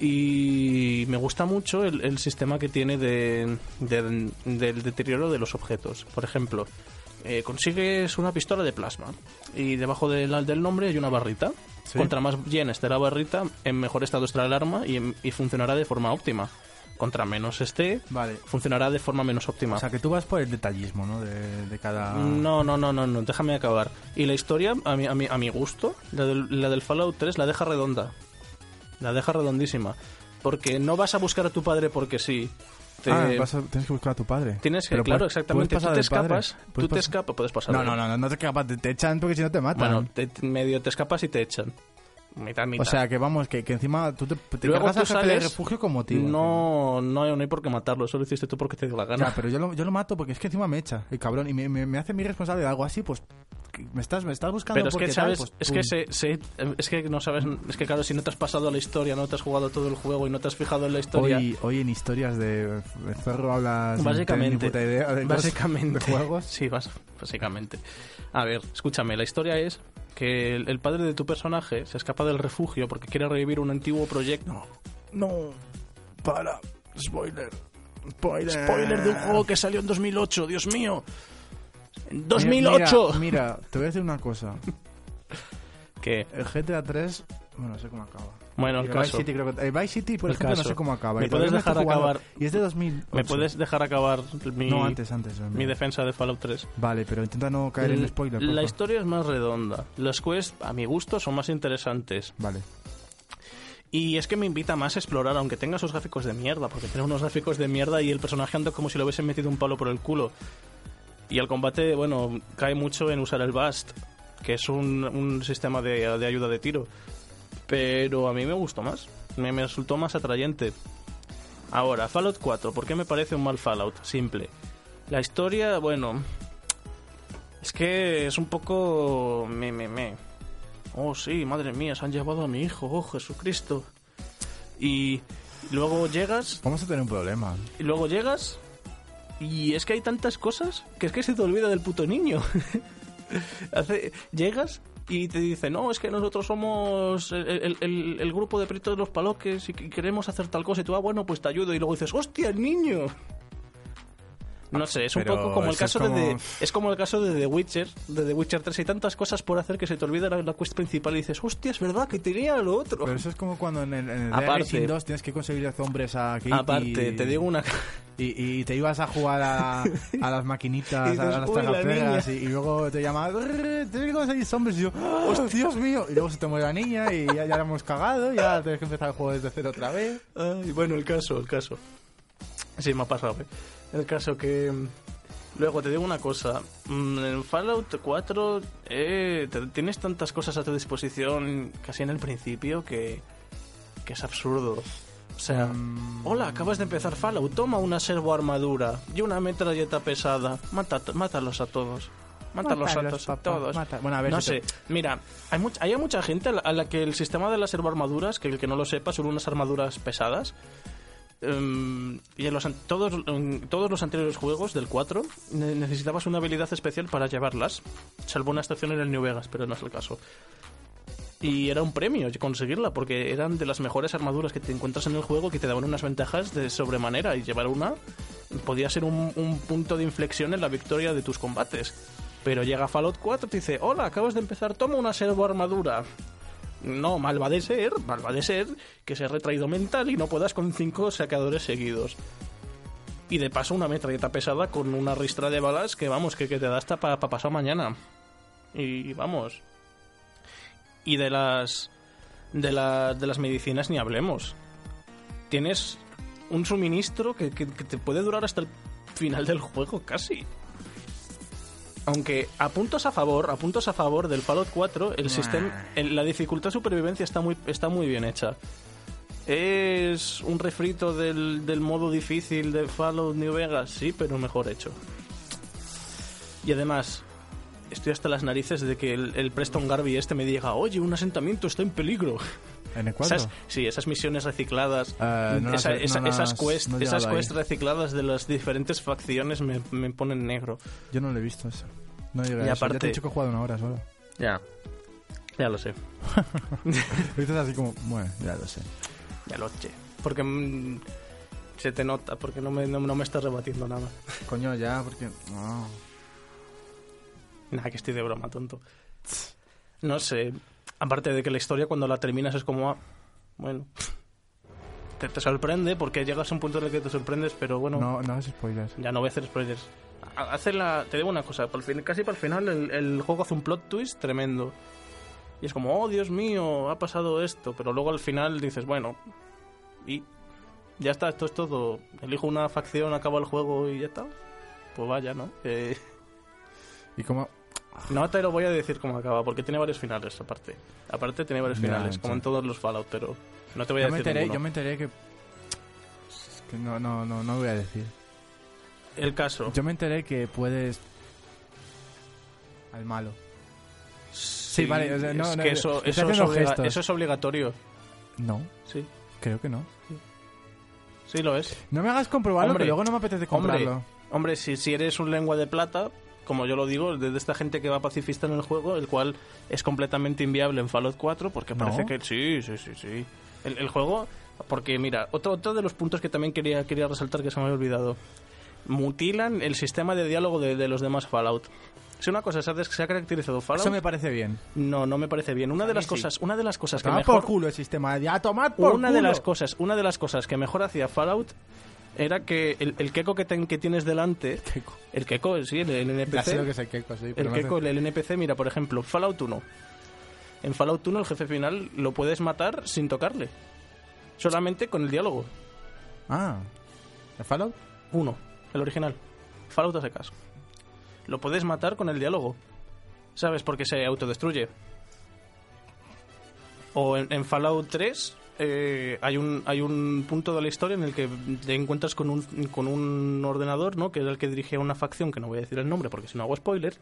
Y me gusta mucho el, el sistema que tiene de, de- del deterioro de los objetos. Por ejemplo, eh, consigues una pistola de plasma y debajo del nombre hay una barrita. Sí. Contra más llena esté la barrita, en mejor estado estará el arma y, en- y funcionará de forma óptima. contra menos esté, Vale. funcionará de forma menos óptima. O sea, que tú vas por el detallismo, ¿no? De, de cada... No, no, no, no, no, déjame acabar. Y la historia, a mi, a mi, a mi gusto, la del, la del Fallout 3 la deja redonda. La deja redondísima. Porque no vas a buscar a tu padre porque sí. Te- Ah, vas a- tienes que buscar a tu padre. Tienes que, Pero claro, puedes- exactamente. puedes Tú te escapas, tú te escapas, puedes pasar. No, no, no, no, no te escapas, te, te echan porque si no te matan. Bueno, te- medio te escapas y te echan. Mitad, mitad. o sea, que vamos, que, que encima tú te, te Luego tú al jefe de sales- refugio con motivo. no, no, hay- no hay por qué matarlo, eso lo hiciste tú porque te dio la gana. Ya, pero yo lo, yo lo mato porque es que encima me echa, el cabrón, y me, me, me hace mi responsable de algo así, pues me estás, me estás buscando Pero es que sabes, tal, pues, es que se, se- es que no sabes, es que claro, si no te has pasado la historia, no te has jugado todo el juego y no te has fijado en la historia, Hoy, hoy en historias de, Zorro hablas Básicamente. tener ni puta idea de cosas- básicamente, de juegos. sí, básicamente. A ver, escúchame, la historia es que el, el padre de tu personaje se escapa del refugio porque quiere revivir un antiguo proyecto. No, para, spoiler, spoiler. Spoiler de un juego que salió en 2008, Dios mío. En Mira, 2008. Mira, mira, te voy a decir una cosa. ¿Qué? El GTA 3, bueno, no sé cómo acaba. Bueno, el el caso. Vice City, creo que, el Vice City, por El ejemplo, no caso. sé cómo acaba. ¿Me y puedes no dejar acabar? Y es de 2000. ¿Me puedes dejar acabar mi, No, antes, antes. mi defensa de Fallout 3? Vale, pero intenta no caer en spoiler. La porfa. historia es más redonda. Las quests, a mi gusto, son más interesantes. Vale. Y es que me invita más a explorar, aunque tenga sus gráficos de mierda, porque tiene unos gráficos de mierda y el personaje anda como si le hubiesen metido un palo por el culo. Y el combate, bueno, cae mucho en usar el Bast, que es un, un sistema de, de ayuda de tiro. Pero a mí me gustó más, me, me resultó más atrayente. Ahora, Fallout 4, ¿por qué me parece un mal Fallout? Simple. La historia, bueno, es que es un poco... Me, me, me. Oh, sí, madre mía, se han llevado a mi hijo, oh, Jesucristo. Y luego llegas, Vamos a tener un problema. y luego llegas, y es que hay tantas cosas que es que se te olvida del puto niño. Hace, llegas y te dice, no, es que nosotros somos el, grupo de peritos de los paloques y que queremos hacer tal cosa. Y tú, ah, bueno, pues te ayudo. Y luego dices, hostia, el niño. No sé, es un Pero poco como el es caso de, como- de- es como el caso de The Witcher, de The Witcher 3 hay tantas cosas por hacer que se te olvida la, la quest principal y dices, hostia, es verdad que tenía lo otro. Pero eso es como cuando en el, en el Aparte- Racing 2 tienes que conseguir hombres aquí. Aparte, y, te digo una Y, y te ibas a jugar a, a las maquinitas, Y dices, a las "Uy, la tragaperras, y, y luego te llamas, tienes que conseguir hombres. Y yo, ¡oh, Dios mío! Y luego se te muere la niña y ya, ya la hemos cagado, ya tienes que empezar el juego desde cero otra vez. Ay, bueno, el caso, el caso. Sí, me ha pasado, ¿eh? El caso que... mm, Luego, te digo una cosa. mm, En Fallout 4 eh, te- tienes tantas cosas a tu disposición casi en el principio que, que es absurdo. O sea, Mm. hola, acabas de empezar Fallout, toma una servo armadura y una metralleta pesada. Mata, mátalos a todos. Mátalos, a, Mátalos, todos, a papá, todos. mata- Bueno, a ver, no si sé, te- mira, hay, much- hay mucha gente a la, a la que el sistema de las armaduras, que el que no lo sepa, son unas armaduras pesadas. Em, y en los, todos, todos los anteriores juegos del 4 ne- necesitabas una habilidad especial para llevarlas, salvo una estación en el New Vegas, pero no es el caso. Y era un premio conseguirla, porque eran de las mejores armaduras que te encuentras en el juego que te daban unas ventajas de sobremanera. Y llevar una podía ser un, un punto de inflexión en la victoria de tus combates. Pero llega Fallout 4 y te dice: Hola, acabas de empezar, toma una servo armadura. No, mal va de ser, mal va de ser que seas retraído mental y no puedas con cinco sacadores seguidos. Y de paso una metralleta pesada con una ristra de balas que vamos, que, que te da hasta para pasar mañana. Y vamos. Y de las de, la- de las medicinas ni hablemos. Tienes un suministro que- que te puede durar hasta el final del juego casi. Aunque a puntos a favor, a puntos a favor del Fallout 4, el sistema, la dificultad de supervivencia está muy, está muy bien hecha. Es un refrito del, del modo difícil de Fallout New Vegas, sí, pero mejor hecho. Y además, estoy hasta las narices de que el, el Preston Garvey este me diga, oye, un asentamiento está en peligro. ¿En el 4? Esas, sí, esas misiones recicladas, Eh, no las esa- he- esa- no esas las- quests, no he esas quests recicladas de las diferentes facciones me, me ponen negro. Yo no lo he visto eso. No llegué a Y eso. Ya aparte- te he dicho que he jugado una hora solo. Ya, ya lo sé, Dices así como, bueno, ya lo sé. ya lo sé. Porque mm, se te nota, porque no me, no, no me estás rebatiendo nada. Coño, ya, porque... No. Nada, que estoy de broma, tonto. No sé, aparte de que la historia cuando la terminas es como, ah, bueno, te, te sorprende porque llegas a un punto en el que te sorprendes, pero bueno, No, no es spoilers. ya no voy a hacer spoilers. Ha- Hace la, te digo una cosa, por el fin- casi para el final el, el juego hace un plot twist tremendo. Y es como, oh Dios mío, ha pasado esto, pero luego al final dices, bueno, y ya está, esto es todo. Elijo una facción, acabo el juego y ya está. Pues vaya, ¿no? Eh, Y como... no te lo voy a decir cómo acaba, porque tiene varios finales aparte. Aparte tiene varios Ya, finales, como en todos los Fallout, pero no te voy a Yo me, decir enteré, ninguno. yo me enteré que... Es que no, no, no, no voy a decir. El caso. Yo me enteré que puedes... Al malo. Sí, vale, o sea, no, es no, que eso, eso, es haciendo obliga- gestos. eso es obligatorio. No, Sí, creo que no. sí lo es. No me hagas comprobarlo, Hombre, que luego no me apetece Hombre, comprarlo. hombre si, si eres un lengua de plata, como yo lo digo, de de esta gente que va pacifista en el juego, el cual es completamente inviable en Fallout 4, porque ¿No? parece que sí, sí, sí, sí. El, el juego, porque mira, otro, otro de los puntos que también quería, quería resaltar que se me había olvidado. Mutilan el sistema de diálogo de, de los demás Fallout. Si una cosa se ha, se ha caracterizado Fallout, Eso me parece bien. no, no me parece bien. Una de las sí. cosas, una de las cosas que mejor, por culo el sistema. Ya, tomad por una de culo. las cosas, una de las cosas que mejor hacía Fallout era que el, el queco que, ten- que tienes delante, el queco, sí, el, el NPC, Ya sé lo que es el Keiko, sí. pero el sé- el NPC, mira, por ejemplo, Fallout 1. En Fallout 1 el jefe final lo puedes matar sin tocarle. Solamente con el diálogo. Ah. ¿El Fallout? 1, el original. Fallout a secas. Lo puedes matar con el diálogo. ¿Sabes? Porque se autodestruye. O en, en Fallout 3 eh, hay, un, hay un punto de la historia en el que te encuentras con un, con un ordenador, ¿no? Que es el que dirige a una facción, que no voy a decir el nombre porque si no hago spoiler.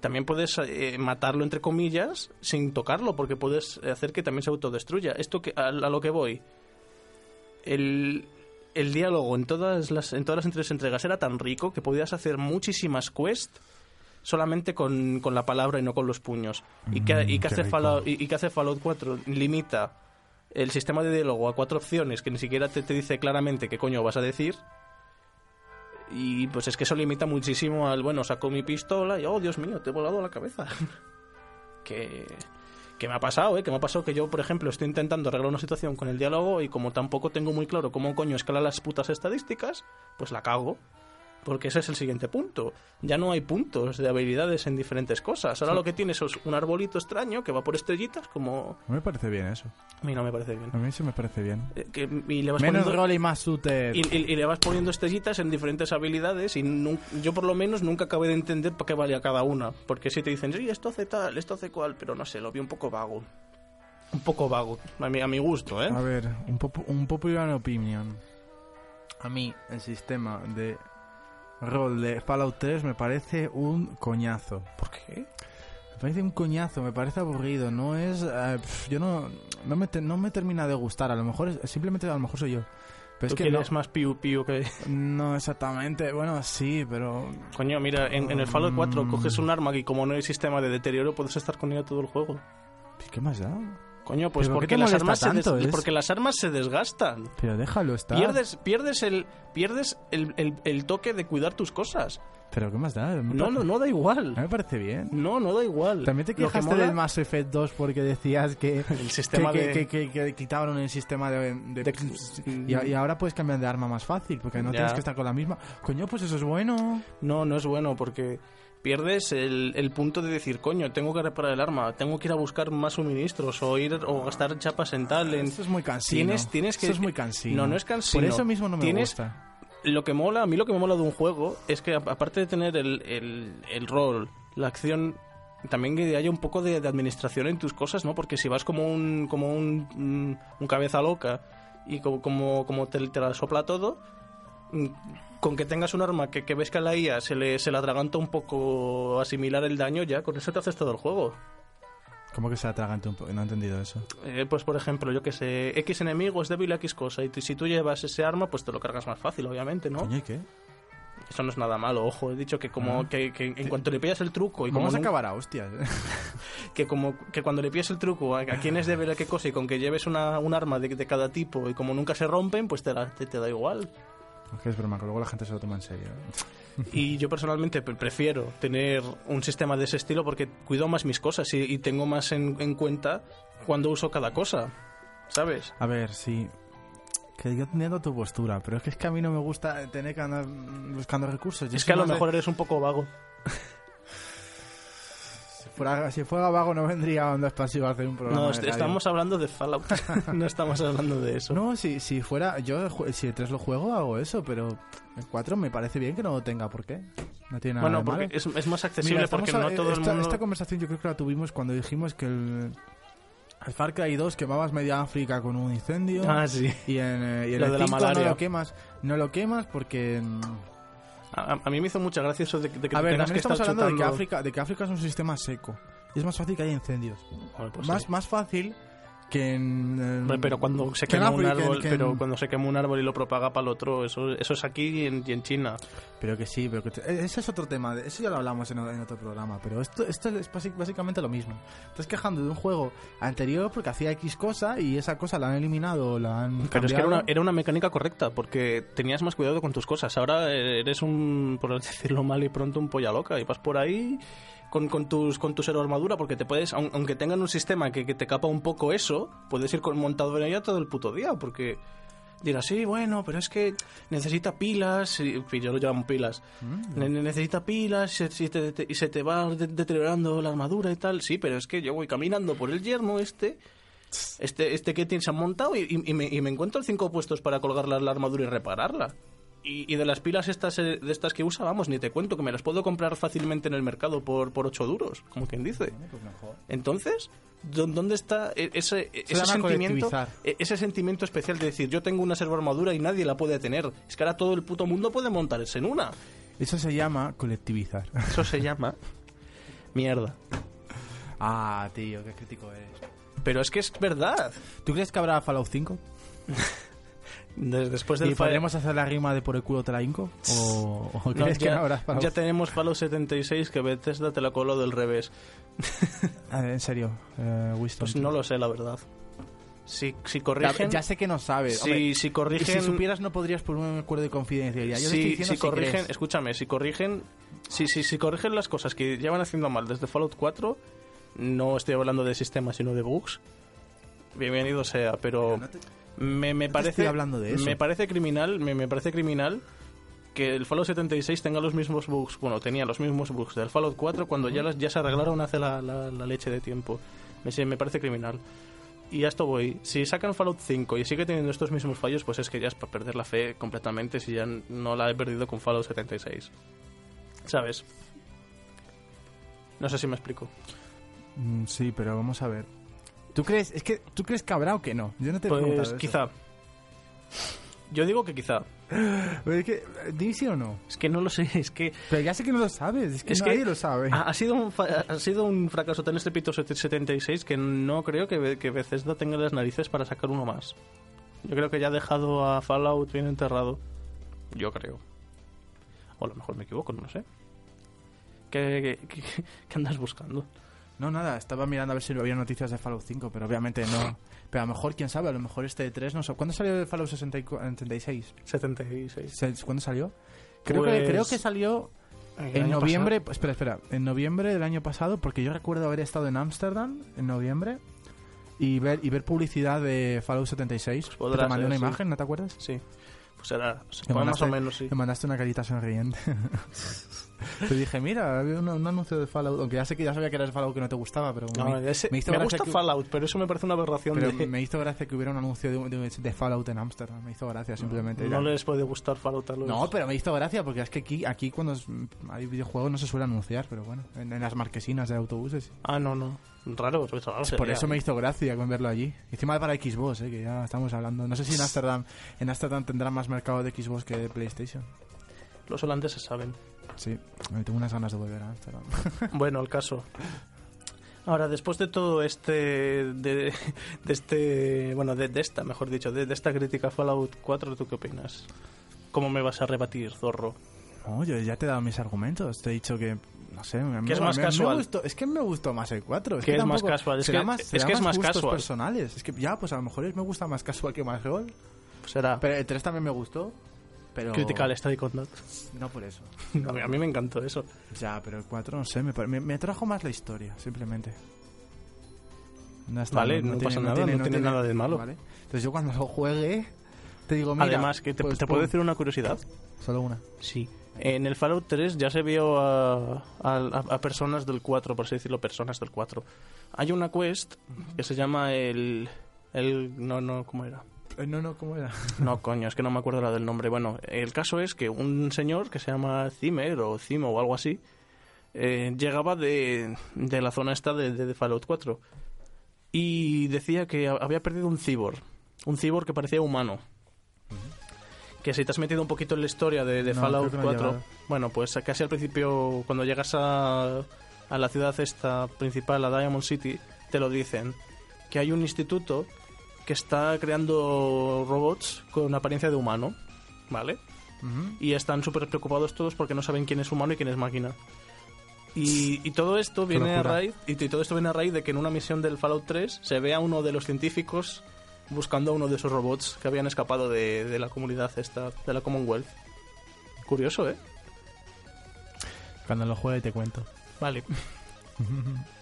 También puedes eh, matarlo, entre comillas, sin tocarlo, porque puedes hacer que también se autodestruya. Esto que, a, a lo que voy. El, el diálogo en todas las en todas las entregas era tan rico que podías hacer muchísimas quests solamente con, con la palabra y no con los puños. ¿Y qué, y Mm, qué qué hace. Fallout, y, y qué hace Fallout 4? Limita el sistema de diálogo a cuatro opciones que ni siquiera te, te dice claramente qué coño vas a decir. Y pues es que eso limita muchísimo al, bueno, saco mi pistola y, oh, Dios mío, te he volado la cabeza. que, que me ha pasado, ¿eh? Que me ha pasado que yo, por ejemplo, estoy intentando arreglar una situación con el diálogo y como tampoco tengo muy claro cómo coño escalar las putas estadísticas, pues la cago. Porque ese es el siguiente punto. Ya no hay puntos de habilidades en diferentes cosas. Ahora lo que tienes es un arbolito extraño que va por estrellitas, como... No me parece bien eso. A mí no me parece bien. A mí sí me parece bien. Eh, que- y le vas Menos poniendo- rol y más shooter. y, y- y le vas poniendo estrellitas en diferentes habilidades y nun- yo por lo menos nunca acabé de entender para qué valía cada una. Porque si te dicen, sí, esto hace tal, esto hace cual, pero no sé, lo vi un poco vago. Un poco vago, a mi, a mi gusto, ¿eh? A ver, un, popu- un popular opinion. A mí, el sistema de rol de Fallout 3 me parece un coñazo. ¿Por qué? Me parece un coñazo, me parece aburrido. No es. pf, yo no. No me, te- no me termina de gustar. A lo mejor. es- simplemente a lo mejor soy yo. Pero es Tú que no, más piu piu que... no exactamente. Bueno, sí, pero. Coño, mira, en, en el Fallout 4 Mm. coges un arma y como no hay sistema de deterioro puedes estar con ella todo el juego. ¿Qué más da? Coño, pues ¿Pero por qué porque las, armas se tanto? Es- porque las armas se desgastan. Pero déjalo estar. Pierdes, pierdes, el, pierdes el, el- el toque de cuidar tus cosas. Pero ¿qué más da? No, no, no da A igual. mí me parece bien. No, no da igual. También te quejaste mola- del Mass Effect 2 porque decías que, El sistema que, de... que, que- que quitaron el sistema de... de- de- y, y ahora puedes cambiar de arma más fácil porque no Ya. tienes que estar con la misma. Coño, pues eso es bueno. No, no es bueno porque pierdes el, el punto de decir, coño, tengo que reparar el arma, tengo que ir a buscar más suministros o ir o gastar chapas en tal. En... Eso es muy cansino. Tienes, tienes que... Es muy cansino. No, no es cansino. Por eso mismo no me Tienes- gusta. Lo que mola, a mí lo que me mola de un juego es que aparte de tener el, el, el rol, la acción, también que haya un poco de, de administración en tus cosas, ¿no? Porque si vas como un, como un, un- cabeza loca y como, como, como te, te la sopla todo, mm, con que tengas un arma que, que ves que a la IA se le, se le atraganta un poco asimilar el daño, ya con eso te haces todo el juego. ¿Cómo que se atragante un poco? No he entendido eso. Eh, pues por ejemplo, yo que sé, X enemigo es débil a X cosa y si tú llevas ese arma, pues te lo cargas más fácil, obviamente, ¿no? Coño, ¿y qué? Eso no es nada malo, ojo. He dicho que como Ah. que, que en cuanto le pillas el truco y como Vamos a nunca- acabar a hostias. que como que cuando le pillas el truco a, a quién es débil a qué cosa y con que lleves una, un arma de, de cada tipo y como nunca se rompen, pues te, la- te, te da igual. Es broma, que luego la gente se lo toma en serio. Y yo personalmente pre- prefiero tener un sistema de ese estilo porque cuido más mis cosas y, y tengo más en, en cuenta cuando uso cada cosa. ¿Sabes? A ver, sí. Que yo entiendo tu postura, pero es que, es que a mí no me gusta tener que andar buscando recursos. Yo Es que a lo de- mejor eres un poco vago. Si fuera, si fuera vago no vendría a Onda Expansiva a hacer un programa No, de est- radio. estamos hablando de Fallout. no estamos hablando de eso. No, si, si fuera... Yo, si el 3 lo juego, hago eso, pero el 4 me parece bien que no lo tenga. ¿Por qué? No tiene nada bueno, de malo. porque es, es más accesible Mira, porque no todo esta, el mundo... esta conversación yo creo que la tuvimos cuando dijimos que el, el Far Cry 2 quemabas media África con un incendio. Ah, sí. Y en, eh, y en Lo el de la 5 malaria. no lo quemas. No lo quemas porque... mm, A, a mí me hizo mucha gracia eso de, de que A ver, tengas que estamos hablando de que, chutando- África, de que África es un sistema seco. Y es más fácil que haya incendios. Pues más, sí. más fácil que en... pero cuando se quema un árbol, que en- pero cuando se quema un árbol y lo propaga para el otro, eso, eso es aquí y en, y en China. Pero que sí, pero que... te- Ese es otro tema, de- eso ya lo hablamos en, otro programa, pero esto, esto es básicamente lo mismo. Estás quejando de un juego anterior porque hacía X cosa y esa cosa la han eliminado la han Pero es que era una, era una mecánica correcta, porque tenías más cuidado con tus cosas. Ahora eres un, por decirlo mal y pronto, un polla loca y vas por ahí con, con tus con armadura, porque te puedes, aun- aunque tengan un sistema que, que te capa un poco eso, puedes ir con, montado en ella todo el puto día, porque dirás, sí, bueno, pero es que necesita pilas, y, yo lo llamo pilas, Mm. Ne- ne- necesita pilas y se te, te- y se te va de- deteriorando la armadura y tal. Sí, pero es que yo voy caminando por el yermo este, este, este que se han montado y, y- y me, y me encuentro cinco puestos para colgar la, la armadura y repararla. Y, y de las pilas estas eh, de estas que usa, vamos, ni te cuento que me las puedo comprar fácilmente en el mercado por, por 8 duros, como quien dice. Pues. Entonces, ¿dó- ¿dónde está e- ese, ese llama sentimiento? e- Ese sentimiento especial de decir, yo tengo una servo armadura y nadie la puede tener. Es que ahora todo el puto mundo puede montarse en una. Eso se llama colectivizar. Eso se llama mierda. ah, tío, qué crítico eres. Pero es que es verdad. ¿Tú crees que habrá Fallout 5? Des- Después del ¿Y podremos hacer la rima de por el culo te la hinco? ¿O, o No, crees que ya, no habrá Fallout ya tenemos Fallout 76 que Bethesda te la coló del revés. A ver, en serio, eh, Winston. Pues no lo sé, la verdad. Si, si Ya, corrigen... ya sé que no sabes. si, Hombre, si corrigen... si supieras no podrías por un acuerdo de confidencialidad. Yo estoy si, diciendo si corrigen, crees. escúchame, si corrigen, si, si, si corrigen las cosas que llevan haciendo mal desde Fallout 4, no estoy hablando de sistemas sino de bugs. Bienvenido sea, pero No te- me, me parece estoy hablando de eso. me parece criminal, me, me parece criminal que el Fallout 76 tenga los mismos bugs, bueno, tenía los mismos bugs del Fallout 4 cuando ya las, ya se arreglaron hace la, la- la leche de tiempo. Me, se- me parece criminal. Y a esto voy. Si sacan Fallout 5 y sigue teniendo estos mismos fallos, pues es que ya es para perder la fe completamente si ya no la he perdido con Fallout 76. ¿Sabes? No sé si me explico. Mm, sí, pero vamos a ver. ¿Tú crees, es que, ¿Tú crees que habrá o que no? Yo no te he preguntado Pues eso. quizá. Yo digo que quizá. Pero es que, di sí o no. Es que no lo sé, es que Pero ya sé que no lo sabes, es que Es nadie que lo sabe. ha, ha sido un fa- ha sido un fracaso tan estrepitoso este 76 que no creo que, que Bethesda tenga las narices para sacar uno más. Yo creo que ya ha dejado a Fallout bien enterrado. Yo creo. O a lo mejor me equivoco, no lo sé. ¿Qué, qué, qué- qué andas buscando? No, nada, estaba mirando a ver si había noticias de Fallout 5, pero obviamente no. Pero a lo mejor, quién sabe, a lo mejor este 3 no sé. ¿Cuándo salió el Fallout 66? 76. ¿Se- ¿Cuándo salió? Creo, Pues- que, creo que salió en noviembre. pues, Espera, espera. En noviembre del año pasado, porque yo recuerdo haber estado en Ámsterdam en noviembre y ver, y ver publicidad de Fallout 76. Pues te mandé ser, una sí. imagen, ¿no te acuerdas? Sí. Pues era pues, más o menos, sí. Me mandaste una carita sonriente. te dije, mira, había un, un anuncio de Fallout. Aunque ya sé que ya sabía que era el Fallout que no te gustaba, pero No, me, ese- me hizo me gusta que- Fallout, pero eso me parece una aberración pero de... me hizo gracia que hubiera un anuncio de, de- de Fallout en Ámsterdam. Me hizo gracia simplemente. No les puede gustar Fallout a los... No, pero me hizo gracia porque es que aquí, aquí cuando es- hay videojuegos no se suele anunciar, pero bueno, en, en las marquesinas de autobuses. Ah, no, no. Raro, pues, raro Por eso me hizo gracia con verlo allí. Encima para Xbox, eh, que ya estamos hablando. No sé si en Ámsterdam en Ámsterdam tendrá más mercado de Xbox que de PlayStation. Los holandeses saben. Sí, me tengo unas ganas de volver a Ámsterdam. Bueno, el caso. Ahora, después de todo este. de, de este. bueno, de, de esta, mejor dicho, de, de esta crítica a Fallout 4, ¿tú qué opinas? ¿Cómo me vas a rebatir, zorro? No, yo ya te he dado mis argumentos. Te he dicho que, no sé, me, es me- más me- me casual. gustó- es que me gustó más el 4. Es Que que es más tampoco- casual, es será que- más, es será que es más casual. personales. Es que ya, pues a lo mejor es- me gusta más casual que más rol. Pues era Pero el 3 también me gustó. Pero... Critical Study Conduct. No por eso. a, mí, a mí me encantó eso. Ya, pero el 4 no sé, me, me, me atrajo más la historia, simplemente. Ya está, Vale, no pasa nada, no tiene nada de malo. Vale. Entonces yo cuando lo juegue, te digo, mira, Además, que te, pues, te puedo decir una curiosidad. Solo una. Sí. En el Fallout 3 ya se vio a, a- a personas del 4, por así decirlo, personas del 4. Hay una quest que se llama el... el no, no, ¿cómo era? Eh, no, no, ¿cómo era? No, coño, es que no me acuerdo la del nombre. Bueno, el caso es que un señor que se llama Zimmer o Cimo o algo así, eh, llegaba de, de la zona esta de, de- de Fallout 4 y decía que ha- había perdido un cyborg, un cyborg que parecía humano. Que si te has metido un poquito en la historia de, No, Fallout creo que no he 4, llegado. bueno, pues casi al principio, cuando llegas a, a la ciudad esta principal, a Diamond City, te lo dicen, que hay un instituto que está creando robots con apariencia de humano, ¿vale? Y están súper preocupados todos porque no saben quién es humano y quién es máquina. Y, y todo esto viene a raíz y, y todo esto viene a raíz de que en una misión del Fallout 3 se ve a uno de los científicos buscando a uno de esos robots que habían escapado de, de la comunidad esta, de la Commonwealth. Curioso, ¿eh? Cuando lo juegue te cuento. Vale.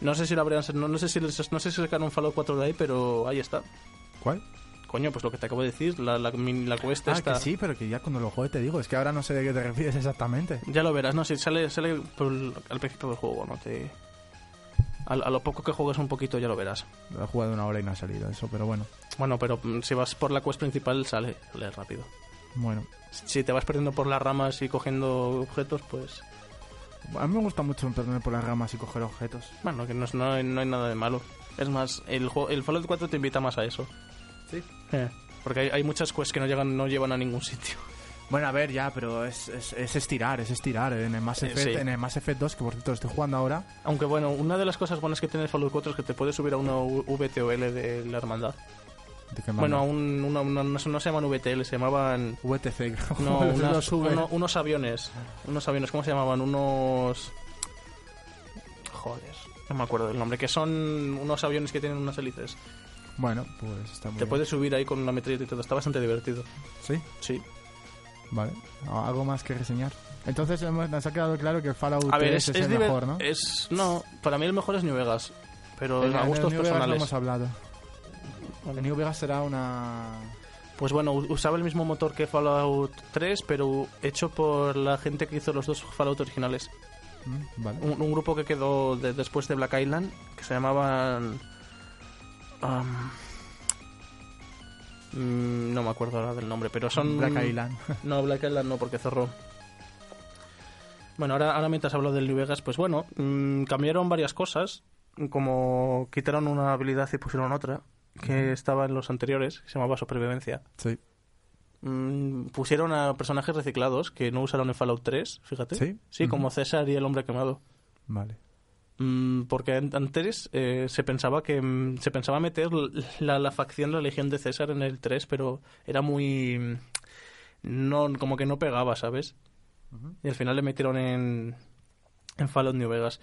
No sé si lo habrían no, no sé si les- no sé si sacaron un Fallout 4 de ahí, pero ahí está. ¿Cuál? Coño, pues lo que te acabo de decir, la, la, la quest Ah, esta. que sí, pero que ya cuando lo juegue te digo. Es que ahora no sé de qué te refieres exactamente. Ya lo verás, no sé, sale, sale por al principio del juego, no te... A, a lo poco que juegues un poquito ya lo verás. Lo he jugado una hora y no ha salido eso, pero bueno. Bueno, pero mm, si vas por la quest principal sale, sale rápido. Bueno. Si te vas perdiendo por las ramas y cogiendo objetos, pues... A mí me gusta mucho perderme por las ramas y coger objetos. Bueno, que no, es- no, hay, no hay nada de malo. Es más, el, juego, el Fallout 4 te invita más a eso. Sí. Eh, porque hay, hay muchas quests que no, llegan, no llevan a ningún sitio. Bueno, a ver, ya, pero es, es, es estirar, es estirar. En el, Mass Eh, Effect, sí. en el Mass Effect 2, que por cierto lo estoy jugando ahora, Aunque bueno, una de las cosas buenas que tiene el Fallout 4 es que te puedes subir a una U- VTOL de la hermandad. ¿De qué Bueno, un, una- una- no, se- no se llaman VTL, se llamaban... VTC, No, unas- uno- unos aviones. Unos aviones, ¿cómo se llamaban? Unos... Joder, no me acuerdo del nombre. Que son unos aviones que tienen unas hélices. Bueno, pues está muy Te bien. puedes subir ahí con una metralleta y todo. Está bastante divertido. Sí, Sí. vale. ¿Algo más que reseñar? Entonces nos ha quedado claro que Fallout A ver, 3 es, es, es el mejor, ¿no? Es, no, para mí el mejor es New Vegas. Pero En- a gustos personales. lo hemos hablado. En New Vegas será una... Pues bueno, usaba el mismo motor que Fallout 3, pero hecho por la gente que hizo los dos Fallout originales. Mm, Vale. Un, un grupo que quedó de- después de Black Island, que se llamaban... am, mm, no me acuerdo ahora del nombre, pero son... Black Island. No, Black Island no, porque cerró. Bueno, ahora, ahora mientras hablo del New Vegas, pues bueno, mm, cambiaron varias cosas, como quitaron una habilidad y pusieron otra, que estaba en los anteriores, que se llamaba Supervivencia. sí. Mm, pusieron a personajes reciclados que no usaron en Fallout 3, fíjate. ¿Sí? Sí, como César y el hombre quemado. Vale. Mm, porque an- antes eh, se pensaba que mm, se pensaba meter la, la facción la legión de César en el 3 pero era muy no como que no pegaba sabes y al final le metieron en en Fallout New Vegas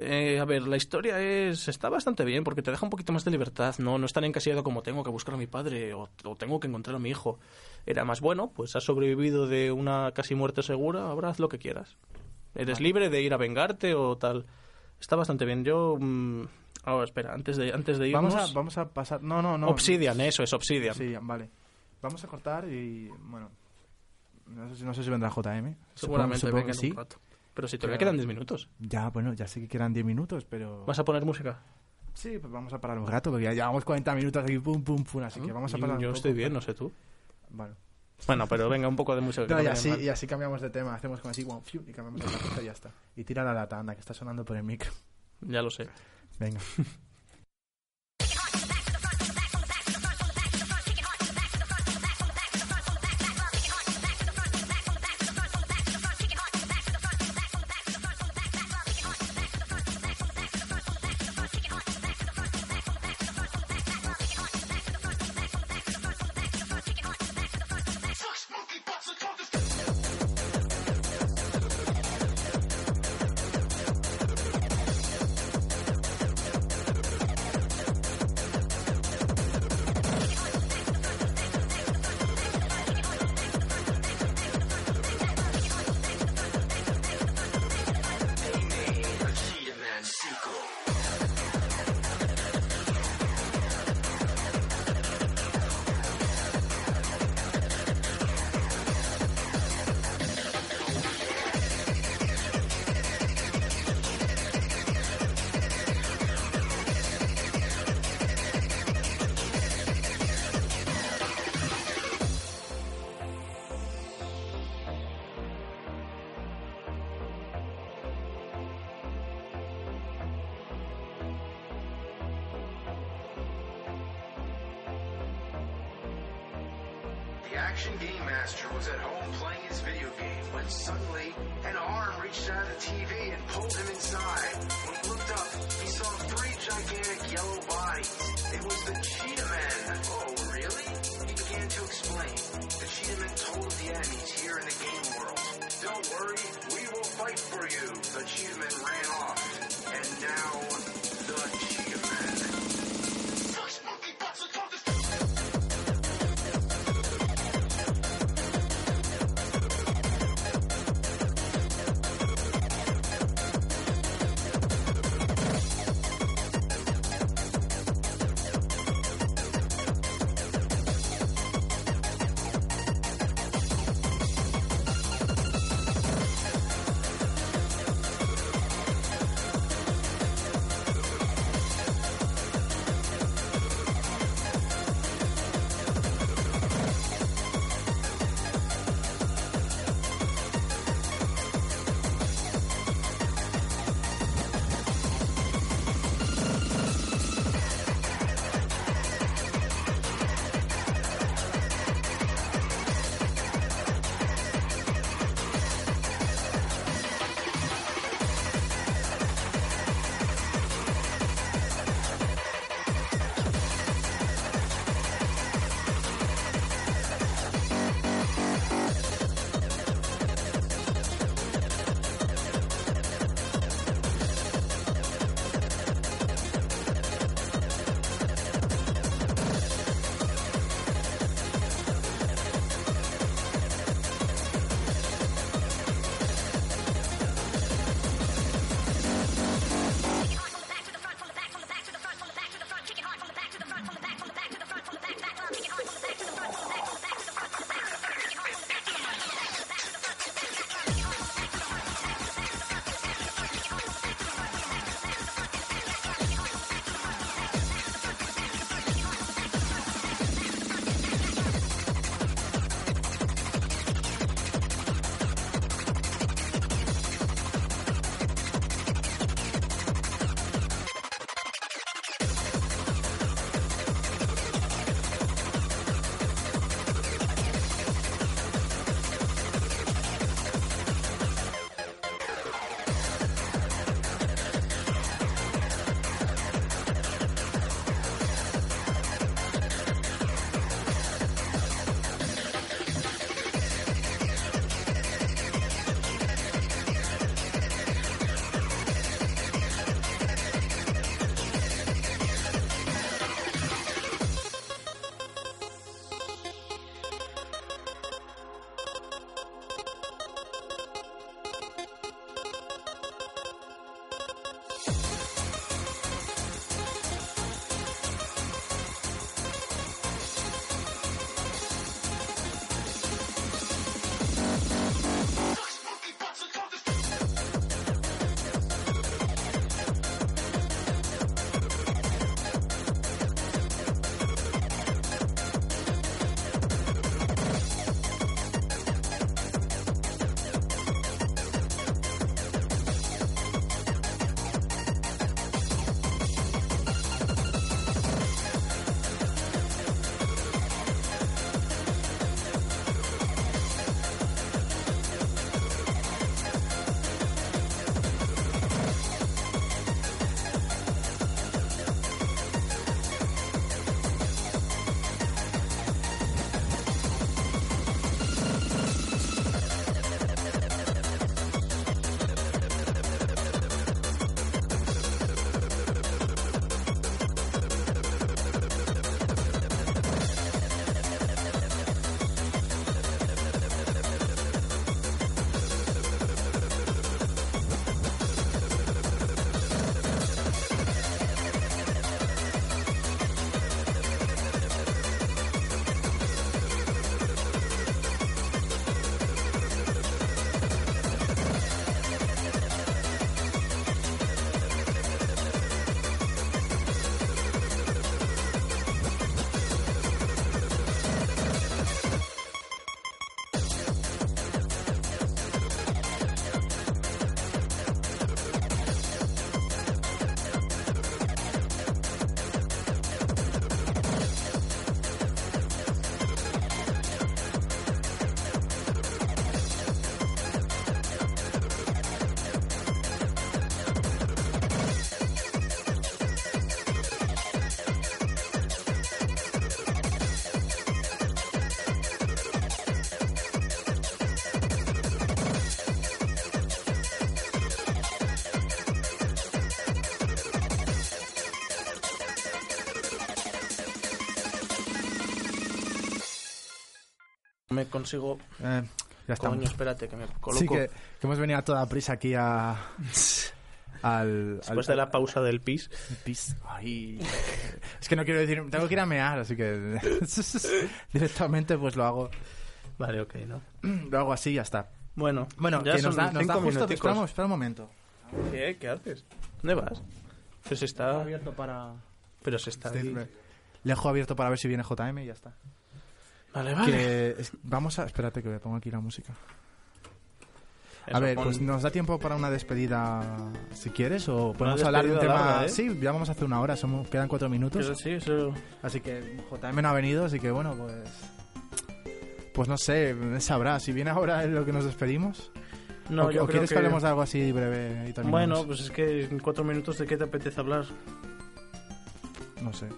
Eh, a ver, la historia es está bastante bien porque te deja un poquito más de libertad, no no es tan encasillado como tengo que buscar a mi padre o, o tengo que encontrar a mi hijo. Era más bueno, pues has sobrevivido de una casi muerte segura, ahora haz lo que quieras. Eres libre de ir a vengarte o tal. Está bastante bien. Yo mm, ahora espera, antes de antes de irnos Vamos a, vamos a pasar... No, no, no. Obsidian, eso es Obsidian. Sí, vale. Vamos a cortar y... Bueno... No sé, si- no sé si vendrá JM. Seguramente supongo, supongo que sí. un rato. Pero si todavía Pero- quedan 10 minutos. Ya, bueno, ya sé que quedan 10 minutos, pero... ¿Vas a poner música? Sí, pues vamos a parar un rato, porque ya llevamos 40 minutos aquí, pum, pum, pum, así que vamos a parar Mm, Yo un estoy poco. bien, no sé tú. Bueno. Bueno, pero venga, un poco de música. que No, y así, y así cambiamos de tema. Hacemos como así, wow, fiu, y cambiamos de cosa y ya está. Y tira la lata, anda, que está sonando por el micro. Ya lo sé. Venga. action game master was at home playing his video game when suddenly an arm reached out of the TV and pulled him inside. When he looked up, he saw three gigantic yellow bodies. It was the Cheetah Men. Oh, really? He began to explain. The Cheetah Men told the enemies here in the game world, Don't worry, we will fight for you. The Cheetah Men ran off. And now, me consigo... Eh, ya estamos. Coño, espérate, que me coloco. Sí, que, que hemos venido a toda prisa aquí a... Al, Después al- de la pausa del pis. Pis. Ay. Es que no quiero decir, tengo que ir a mear, así que directamente pues lo hago, Vale, ok, ¿no? lo hago así y ya está. Bueno, Bueno, ya que nos son da, nos da justo, espera, un- espera un momento. ¿Qué? ¿Qué haces? ¿Dónde vas? Pues está... abierto para... Pero se está ahí. Le dejo abierto para ver si viene JM y ya está. Vale, vale. Que es- vamos a... Espérate que me pongo aquí la música. A Eso, ver, pon- pues nos da tiempo para una despedida si quieres o podemos hablar de un despedida tema... larga, ¿eh? Sí, ya vamos a hacer una hora, somos, quedan cuatro minutos. Pero sí, eso... Así que JM no ha venido, así que bueno, pues... Pues no sé, sabrá. Si viene ahora es lo que nos despedimos. No, o, yo o creo quieres que... que hablemos de algo así breve y terminamos. Bueno, pues es que en cuatro minutos de qué te apetece hablar. No sé.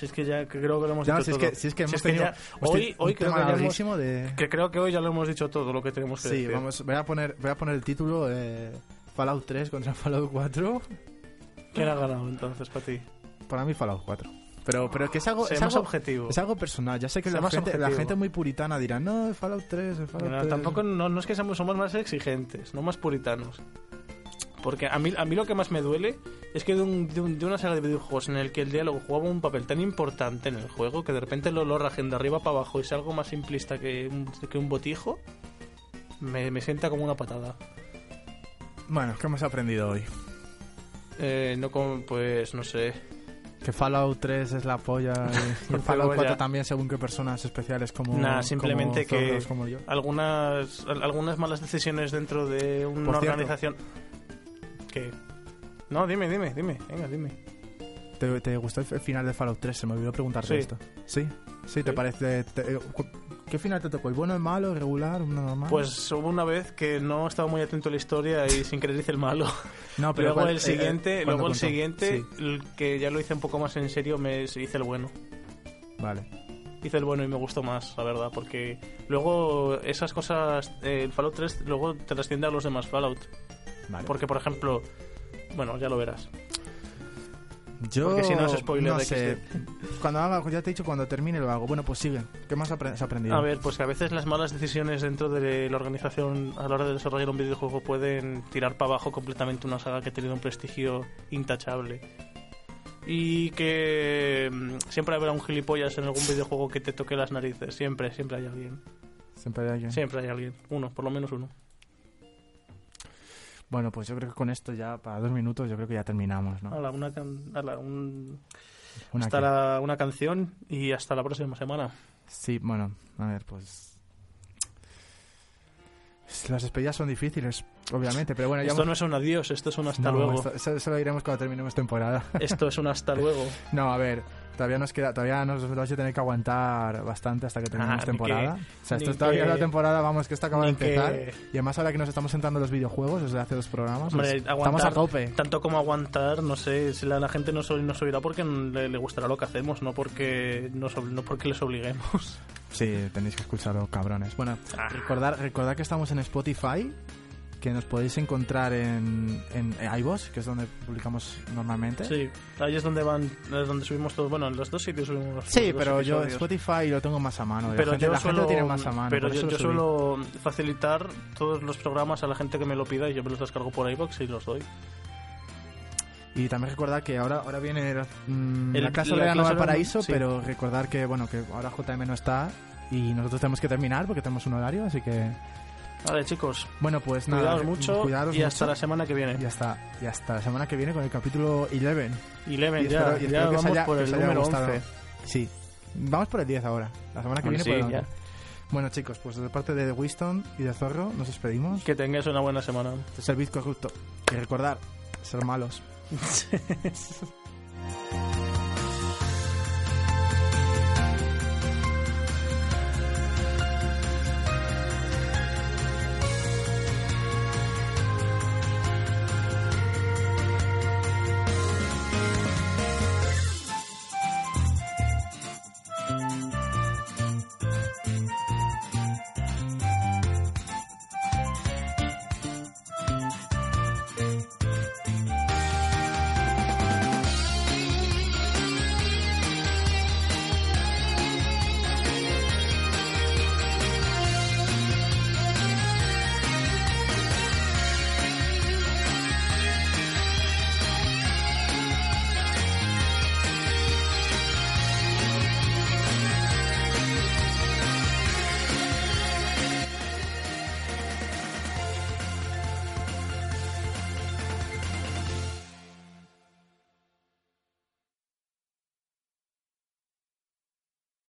Si es que ya que creo que lo hemos dicho si, es todo. que, si es que hemos Si tenido ya- hostia, hoy, hoy un creo tema que, ya de... que creo que hoy ya lo hemos dicho todo lo que tenemos que Sí, decir. vamos, voy a poner, voy a poner el título de Fallout 3 contra Fallout 4. ¿Quién ha ganado entonces para ti? Para mí Fallout 4. Pero, pero que es algo, es algo, objetivos. es algo personal. Ya sé que la gente, la objetivo. gente muy puritana dirá, no, el Fallout 3, el Fallout No, 3. tampoco no, no es que seamos, somos más exigentes, no más puritanos. Porque a mí, a mí lo que más me duele es que de, un- de un- de una saga de videojuegos en el que el diálogo jugaba un papel tan importante en el juego que de repente lo, lo rajen de arriba para abajo y es algo más simplista que un, que un botijo, me, me sienta como una patada. Bueno, ¿qué hemos aprendido hoy? Eh, no como, pues, no sé. Que Fallout 3 es la polla y, Fallout 4 ya. también según qué personas especiales como Nah, simplemente como que- como yo. Algunas, al- algunas malas decisiones dentro de una Por cierto. ¿Qué? No, dime, dime, dime. Venga, dime. ¿Te, te gustó el final de Fallout 3? Se me olvidó preguntarte Sí. esto. ¿Sí? ¿Sí? ¿Te parece...? te- eh, ¿Qué final te tocó? ¿El bueno, el malo, el regular, uno normal? Pues hubo una vez que no estaba muy atento a la historia y sin querer hice el malo. no, luego ¿cuál- el eh, siguiente, ¿cuándo luego el contó? siguiente, Sí, el que ya lo hice un poco más en serio, me hice el bueno. vale. Hice el bueno y me gustó más, la verdad, porque luego esas cosas, eh, el Fallout 3 luego te trasciende a los demás Fallout. Vale. Porque, por ejemplo, bueno, ya lo verás. Yo porque si no es spoiler no de sé. Cuando haga, ya te he dicho, cuando termine lo hago. Bueno, pues sigue. ¿Qué más has aprendido? A ver, pues que a veces las malas decisiones dentro de la organización a la hora de desarrollar un videojuego pueden tirar para abajo completamente una saga que ha tenido un prestigio intachable. Y que mm, siempre habrá un gilipollas en algún videojuego que te toque las narices. Siempre, siempre hay alguien. Siempre hay alguien. Siempre hay alguien. Uno, por lo menos uno. Bueno, pues yo creo que con esto ya, para dos minutos, yo creo que ya terminamos, ¿no? Hala, una, can- hala, un- Una hasta la- una canción y hasta la próxima semana. Sí, bueno, a ver, pues... Las despedidas son difíciles, obviamente, pero bueno, ya Esto hemos- no es un adiós, esto es un hasta No, luego. esto- eso, eso lo diremos cuando terminemos temporada. Esto es un hasta luego. No, a ver, todavía nos queda, todavía nos vais a tener que aguantar bastante hasta que terminemos Ah, temporada. que- o sea, esto todavía que- la temporada, vamos, que esto acaba de ni que- empezar. Y además ahora que nos estamos entrando en los videojuegos desde hace dos programas, Hombre, pues, estamos aguantar a tope. Tanto como aguantar, no sé, si la, la gente nos, nos oirá porque le, le gustará lo que hacemos, no porque, nos, no porque les obliguemos. Sí, tenéis que escucharlo, cabrones. Bueno, Ah. recordar, recordar que estamos en Spotify, que nos podéis encontrar en, en iVoox, que es donde publicamos normalmente. Sí, ahí es donde van, es donde subimos todo. Bueno, en los dos sitios subimos Sí, pero yo. Spotify lo tengo más a mano. Pero la gente, yo la gente suelo, lo tiene más a mano. pero yo, suelo facilitar todos los programas a la gente que me lo pida y yo me los descargo por iBox y los doy. Y también recordar que ahora, ahora viene mm, El- la clase la de Nueva Paraíso, sí. pero recordar que bueno que ahora JM no está y nosotros tenemos que terminar porque tenemos un horario, así que Vale, chicos, bueno pues nada. cuidaos mucho cuidaros y hasta la semana que viene. y hasta y hasta la semana que viene con el capítulo 11. Y Leven, Y ya, espero- y ya vamos haya- por el número. 11. Sí. Vamos por el 10 ahora. La semana que viene sí, por el ya. 11. Bueno, chicos, pues de parte de Winston y de Zorro nos despedimos. Que tengáis una buena semana. Servid corrupto y recordar ser malos.